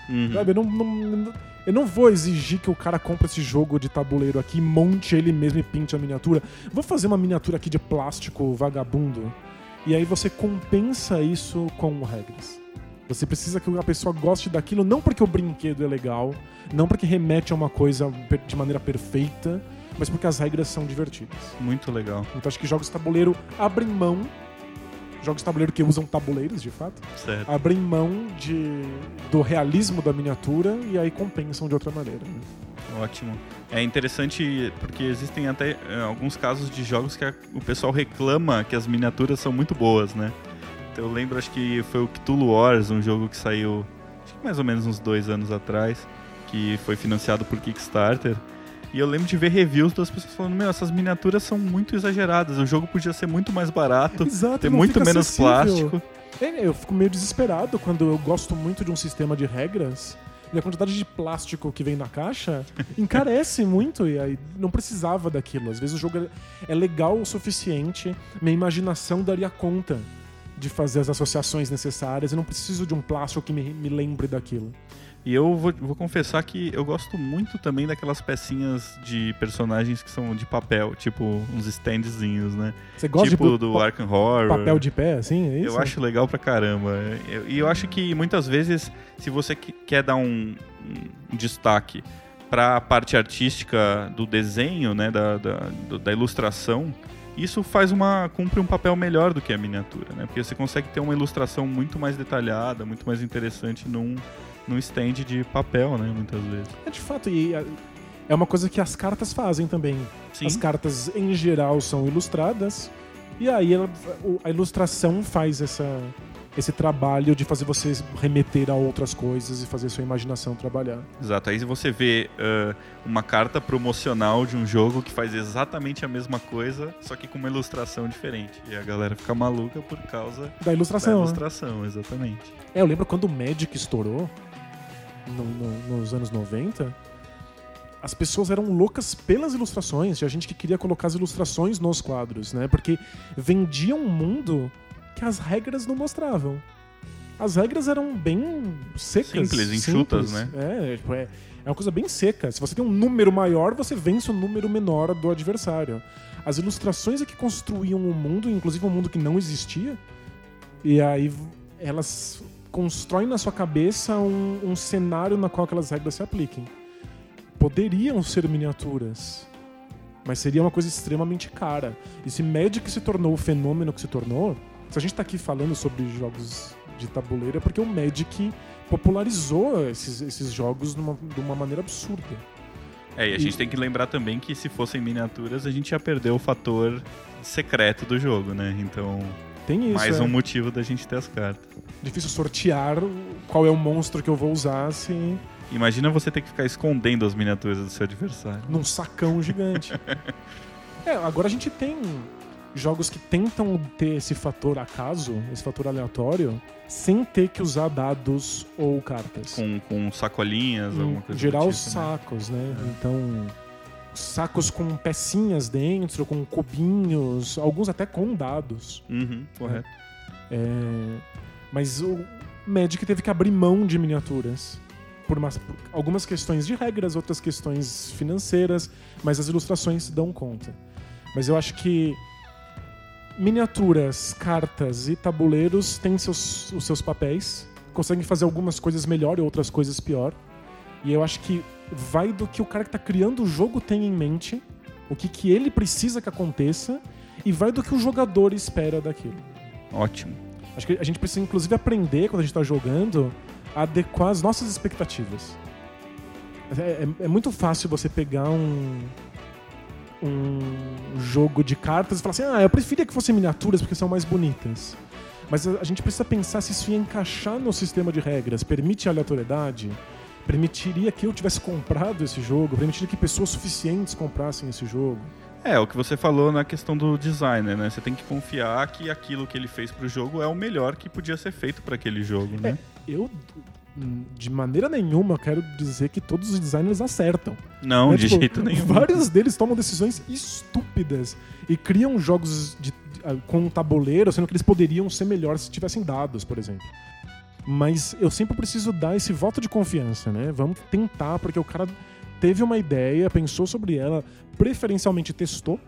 Uhum. Sabe? Eu não, não- eu não vou exigir que o cara compre esse jogo de tabuleiro aqui, monte ele mesmo e pinte a miniatura. Vou fazer uma miniatura aqui de plástico vagabundo. E aí você compensa isso com regras. Você precisa que a pessoa goste daquilo não porque o brinquedo é legal, não porque remete a uma coisa de maneira perfeita, mas porque as regras são divertidas. Muito legal. Então acho que jogos de tabuleiro abrem mão, jogos de tabuleiro que usam tabuleiros de fato, Certo. abrem mão de, do realismo da miniatura e aí compensam de outra maneira. né? Ótimo. É interessante porque existem até eh, alguns casos de jogos que a- o pessoal reclama que as miniaturas são muito boas, né? Eu lembro, acho que foi o Cthulhu Wars, um jogo que saiu acho que mais ou menos uns dois anos atrás, que foi financiado por Kickstarter. E eu lembro de ver reviews das pessoas falando, meu, essas miniaturas são muito exageradas, o jogo podia ser muito mais barato, Exato, ter muito menos acessível. plástico. É, eu fico meio desesperado quando eu gosto muito de um sistema de regras e a quantidade de plástico que vem na caixa [laughs] encarece muito e aí não precisava daquilo. Às vezes o jogo é- é legal o suficiente, minha imaginação daria conta de fazer as associações necessárias e não preciso de um plástico que me, me lembre daquilo. E eu vou, vou confessar que eu gosto muito também daquelas pecinhas de personagens que são de papel, tipo uns standzinhos, né? Você gosta tipo de do Arkham Horror. papel de pé, assim? É? Eu acho legal pra caramba. Eu- E eu, acho que muitas vezes, se você que- quer dar um, um destaque pra parte artística do desenho, né, da, da, da ilustração, isso faz uma cumpre um papel melhor do que a miniatura, né? Porque você consegue ter uma ilustração muito mais detalhada, muito mais interessante num, num stand de papel, né, muitas vezes. É de fato, e é- uma coisa que as cartas fazem também. Sim. As cartas, em geral, são ilustradas. E aí a ilustração faz essa, esse trabalho de fazer você remeter a outras coisas e fazer sua imaginação trabalhar. Exato, aí você vê ah, uma carta promocional de um jogo que faz exatamente a mesma coisa, só que com uma ilustração diferente. E a galera fica maluca por causa Da da ilustração. né? ilustração, exatamente. É, eu lembro quando o Magic estourou, no- no- nos anos 90, as pessoas eram loucas pelas ilustrações. Tinha gente que queria colocar as ilustrações nos quadros, né? Porque vendia um mundo que as regras não mostravam. As regras eram bem secas. Simples, enxutas, simples. né? É, tipo, é, é uma coisa bem seca. Se você tem um número maior, você vence o número menor do adversário. As ilustrações é que construíam um mundo, inclusive um mundo que não existia. E aí elas constroem na sua cabeça um, um cenário na qual aquelas regras se apliquem. Poderiam ser miniaturas, mas seria uma coisa extremamente cara. E se Magic se tornou o fenômeno que se tornou, se a gente tá aqui falando sobre jogos de tabuleiro é porque o Magic popularizou esses, esses jogos numa- de uma maneira absurda. É, e a E- gente tem que lembrar também que se fossem miniaturas, a gente ia perder o fator secreto do jogo, né? Então, Tem isso. mais é. um motivo da gente ter as cartas. Difícil sortear qual é o monstro que eu vou usar se Imagina você ter que ficar escondendo as miniaturas do seu adversário. num sacão gigante. [laughs] é, agora a gente tem jogos que tentam ter esse fator acaso, esse fator aleatório, sem ter que usar dados ou cartas. Com, com sacolinhas, alguma em coisa geral, do tipo, né? sacos, né? Então, sacos com pecinhas dentro, com cubinhos, alguns até com dados. Uhum, correto. É, mas o Magic teve que abrir mão de miniaturas. Por, umas- por algumas questões de regras, outras questões financeiras, mas as ilustrações dão conta. Mas eu acho que miniaturas, cartas e tabuleiros têm seus, os seus papéis, conseguem fazer algumas coisas melhor e outras coisas pior. E eu acho que vai do que o cara que está criando o jogo tem em mente, o que, que ele precisa que aconteça, e vai do que o jogador espera daquilo. Ótimo. Acho que a gente precisa, inclusive, aprender, quando a gente tá jogando, a adequar as nossas expectativas. É, é- é muito fácil você pegar um, um jogo de cartas e falar assim: ah, eu preferia que fossem miniaturas porque são mais bonitas. Mas a gente precisa pensar se isso ia encaixar no sistema de regras. Permite aleatoriedade? Permitiria que eu tivesse comprado esse jogo? Permitiria que pessoas suficientes comprassem esse jogo? É, o que você falou na questão do designer, né? Você tem que confiar que aquilo que ele fez pro jogo é o melhor que podia ser feito para aquele jogo, né? É, eu, de maneira nenhuma, quero dizer que todos os designers acertam. Não, né? de Tipo, jeito nenhum. Vários deles tomam decisões estúpidas e criam jogos de- ah, com um tabuleiro, sendo que eles poderiam ser melhores se tivessem dados, por exemplo. Mas eu sempre preciso dar esse voto de confiança, né? Vamos tentar, porque o cara teve uma ideia, pensou sobre ela, preferencialmente testou,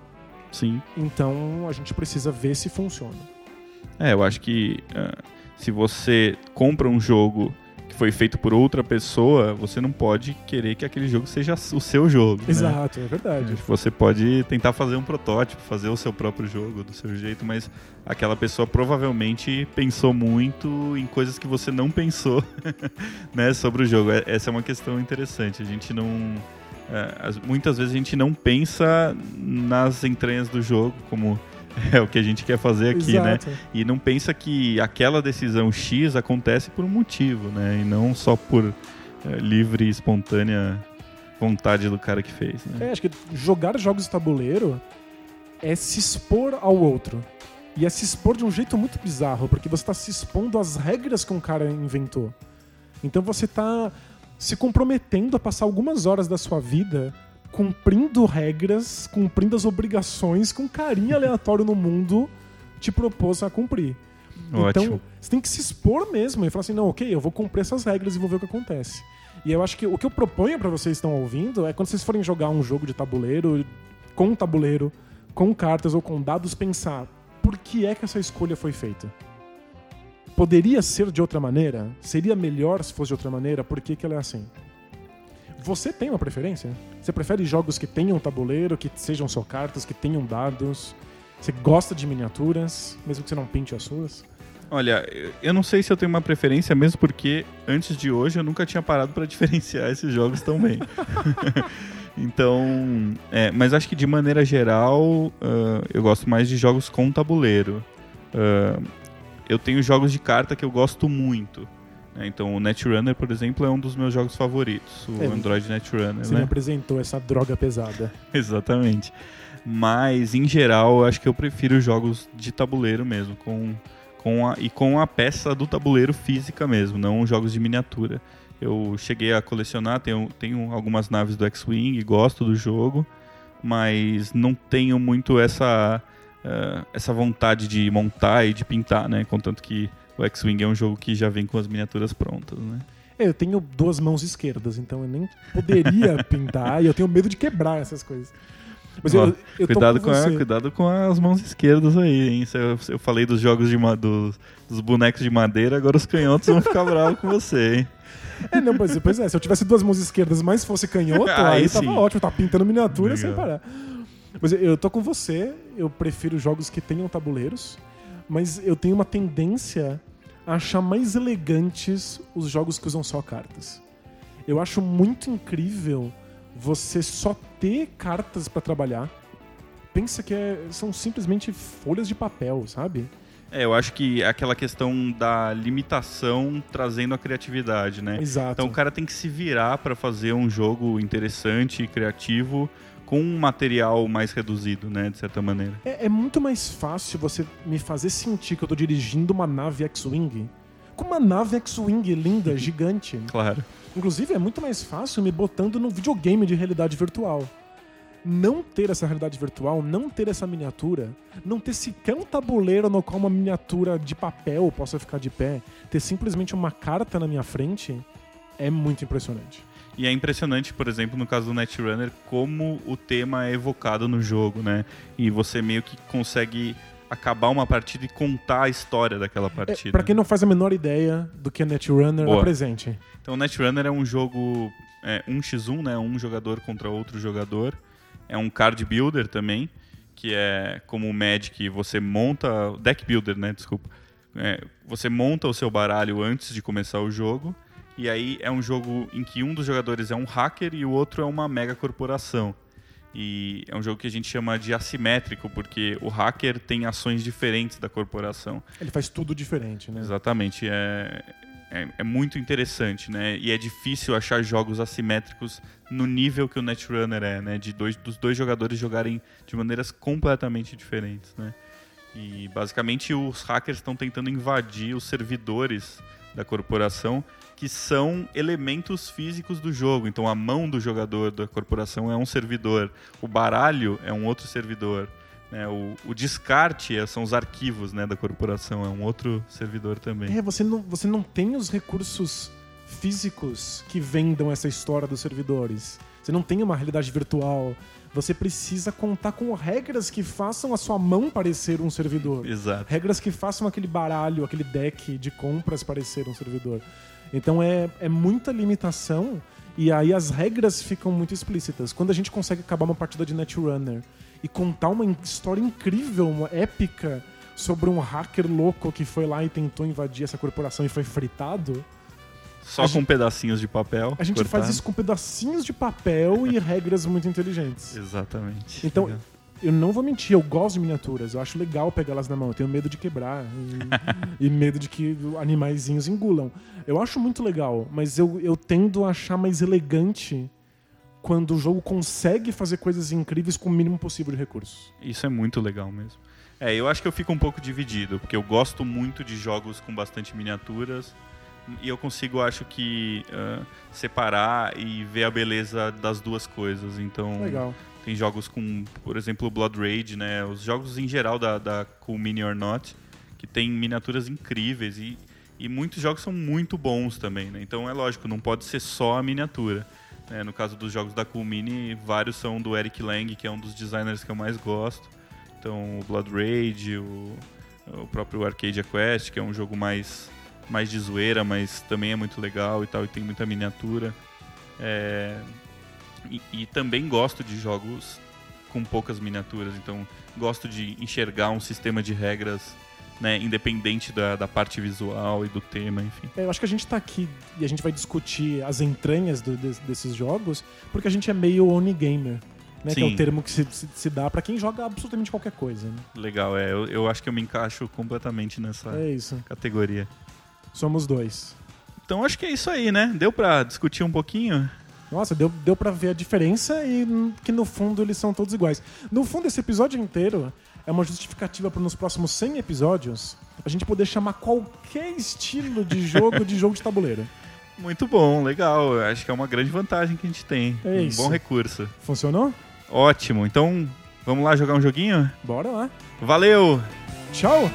Sim. então a gente precisa ver se funciona. É, eu acho que ah, se você compra um jogo que foi feito por outra pessoa, você não pode querer que aquele jogo seja o seu jogo. né? Exato, é verdade. Você pode tentar fazer um protótipo, fazer o seu próprio jogo do seu jeito, mas aquela pessoa provavelmente pensou muito em coisas que você não pensou [laughs] né, sobre o jogo. É- Essa é uma questão interessante. A gente não. é, as- muitas vezes a gente não pensa nas entranhas do jogo, como é o que a gente quer fazer aqui, né? Exato. E não pensa que aquela decisão X acontece por um motivo, né? E não só por é, livre e espontânea vontade do cara que fez, né? É, acho que jogar jogos de tabuleiro é se expor ao outro. E é se expor de um jeito muito bizarro, porque você está se expondo às regras que um cara inventou. Então você está se comprometendo a passar algumas horas da sua vida cumprindo regras, cumprindo as obrigações que um carinha aleatório no mundo te propôs a cumprir. Então, Ótimo. você tem que se expor mesmo e falar assim: não, ok, eu vou cumprir essas regras e vou ver o que acontece. E eu acho que o que eu proponho pra vocês que estão ouvindo é quando vocês forem jogar um jogo de tabuleiro, com um tabuleiro, com cartas ou com dados, pensar por que é que essa escolha foi feita. Poderia ser de outra maneira? Seria melhor se fosse de outra maneira? Por que, que ela é assim? Você tem uma preferência? Você prefere jogos que tenham tabuleiro, que sejam só cartas, que tenham dados? Você gosta de miniaturas, mesmo que você não pinte as suas? Olha, eu não sei se eu tenho uma preferência, mesmo porque antes de hoje eu nunca tinha parado para [laughs] diferenciar esses jogos tão bem. [laughs] então, é, mas acho que de maneira geral ah, eu gosto mais de jogos com tabuleiro. Ah, eu tenho jogos de carta que eu gosto muito. Né? Então, o Netrunner, por exemplo, é um dos meus jogos favoritos. O É, Android Netrunner, Você né? me apresentou essa droga pesada. [laughs] Exatamente. Mas, em geral, eu acho que eu prefiro jogos de tabuleiro mesmo, com, com a, e com a peça do tabuleiro física mesmo, não jogos de miniatura. Eu cheguei a colecionar, tenho, tenho algumas naves do X-Wing, gosto do jogo, mas não tenho muito essa, eh, essa vontade de montar e de pintar, né? Contanto que o X-Wing é um jogo que já vem com as miniaturas prontas, né? É, eu tenho duas mãos esquerdas, então eu nem poderia [laughs] pintar e eu tenho medo de quebrar essas coisas. Mas Ó, eu, eu cuidado, com com a- cuidado com as mãos esquerdas aí, hein? Eu, eu falei dos jogos de dos, dos bonecos de madeira, agora os canhotos vão ficar bravos com você, hein? É, não, mas pois é, se eu tivesse duas mãos esquerdas, mas fosse canhoto, [laughs] Aí aí, tava ótimo, tava pintando miniatura sem Legal. parar. Mas eu tô com você, eu prefiro jogos que tenham tabuleiros, mas eu tenho uma tendência a achar mais elegantes os jogos que usam só cartas. Eu acho muito incrível você só ter cartas pra trabalhar. Pensa que é- são simplesmente folhas de papel, sabe? É, eu acho que é aquela questão da limitação trazendo a criatividade, né? Exato. Então o cara tem que se virar para fazer um jogo interessante e criativo com um material mais reduzido, né? De certa maneira. É, é muito mais fácil você me fazer sentir que eu tô dirigindo uma nave X-Wing com uma nave X-Wing linda, [laughs] gigante. Claro. Inclusive, é muito mais fácil me botando num videogame de realidade virtual. Não ter essa realidade virtual, não ter essa miniatura, não ter sequer um tabuleiro no qual uma miniatura de papel possa ficar de pé, ter simplesmente uma carta na minha frente, é muito impressionante. E é impressionante, por exemplo, no caso do Netrunner, como o tema é evocado no jogo, né? E você meio que consegue acabar uma partida e contar a história daquela É, partida. pra quem não faz a menor ideia do que é Netrunner, Boa. apresente. Então, o Netrunner é um jogo é, 1x1, né? Um jogador contra outro jogador. É um card builder também, que é como o Magic, você monta... Deck builder, né? Desculpa. É, você monta o seu baralho antes de começar o jogo. E aí é um jogo em que um dos jogadores é um hacker e o outro é uma mega corporação. E é um jogo que a gente chama de assimétrico, porque o hacker tem ações diferentes da corporação. Ele faz tudo diferente, né? Exatamente. É, é, é, muito interessante, né? E é difícil achar jogos assimétricos no nível que o Netrunner é, né? De dois, dos dois jogadores jogarem de maneiras completamente diferentes, né? E basicamente os hackers estão tentando invadir os servidores da corporação que são elementos físicos do jogo. Então a mão do jogador da corporação é um servidor, o baralho é um outro servidor. Né? O, o, descarte é, são os arquivos né, da corporação, é um outro servidor também. É, você não, você não tem os recursos físicos que vendam essa história dos servidores. Você não tem uma realidade virtual. Você precisa contar com regras que façam a sua mão parecer um servidor. Exato. Regras que façam aquele baralho, aquele deck de compras parecer um servidor. Então é, é muita limitação e aí as regras ficam muito explícitas. Quando a gente consegue acabar uma partida de Netrunner e contar uma história incrível, uma épica sobre um hacker louco que foi lá e tentou invadir essa corporação e foi fritado. Só com gente, pedacinhos de papel. A gente cortado. faz isso com pedacinhos de papel e regras muito inteligentes. Exatamente. Então, eu não vou mentir, eu gosto de miniaturas. Eu acho legal pegá-las na mão. Eu tenho medo de quebrar e, [laughs] e, medo de que animaizinhos engulam. Eu acho muito legal, mas eu, eu tendo a achar mais elegante quando o jogo consegue fazer coisas incríveis com o mínimo possível de recursos. Isso é muito legal mesmo. É, eu acho que eu fico um pouco dividido, porque eu gosto muito de jogos com bastante miniaturas e eu consigo, acho que, uh, separar e ver a beleza das duas coisas. Então, legal. Tem jogos com, por exemplo, Blood Rage, né? Os jogos em geral da, da Cool Mini or Not, que tem miniaturas incríveis e, e muitos jogos são muito bons também, né? Então é lógico, não pode ser só a miniatura. Né? No caso dos jogos da Cool Mini, vários são do Eric Lang, que é um dos designers que eu mais gosto. Então o Blood Rage, o, o próprio Arcadia Quest, que é um jogo mais, mais de zoeira, mas também é muito legal e tal, e tem muita miniatura. É, e, e, também gosto de jogos com poucas miniaturas, então gosto de enxergar um sistema de regras né, independente da, da parte visual e do tema, enfim. É, eu acho que a gente está aqui e a gente vai discutir as entranhas do, de, desses jogos porque a gente é meio onigamer. Né, que é o termo que se, se, se dá para quem joga absolutamente qualquer coisa. Né? Legal, é. Eu, eu acho que eu me encaixo completamente nessa é categoria. Somos dois. Então acho que é isso aí, né? Deu para discutir um pouquinho? Nossa, deu, deu pra ver a diferença e que no fundo eles são todos iguais. No fundo, esse episódio inteiro é uma justificativa para nos próximos 100 episódios a gente poder chamar qualquer estilo de jogo de jogo de tabuleiro. [laughs] Muito bom, legal. Acho que é uma grande vantagem que a gente tem. É um isso. bom recurso. Funcionou? Ótimo. Então, vamos lá jogar um joguinho? Bora lá. Valeu! Tchau!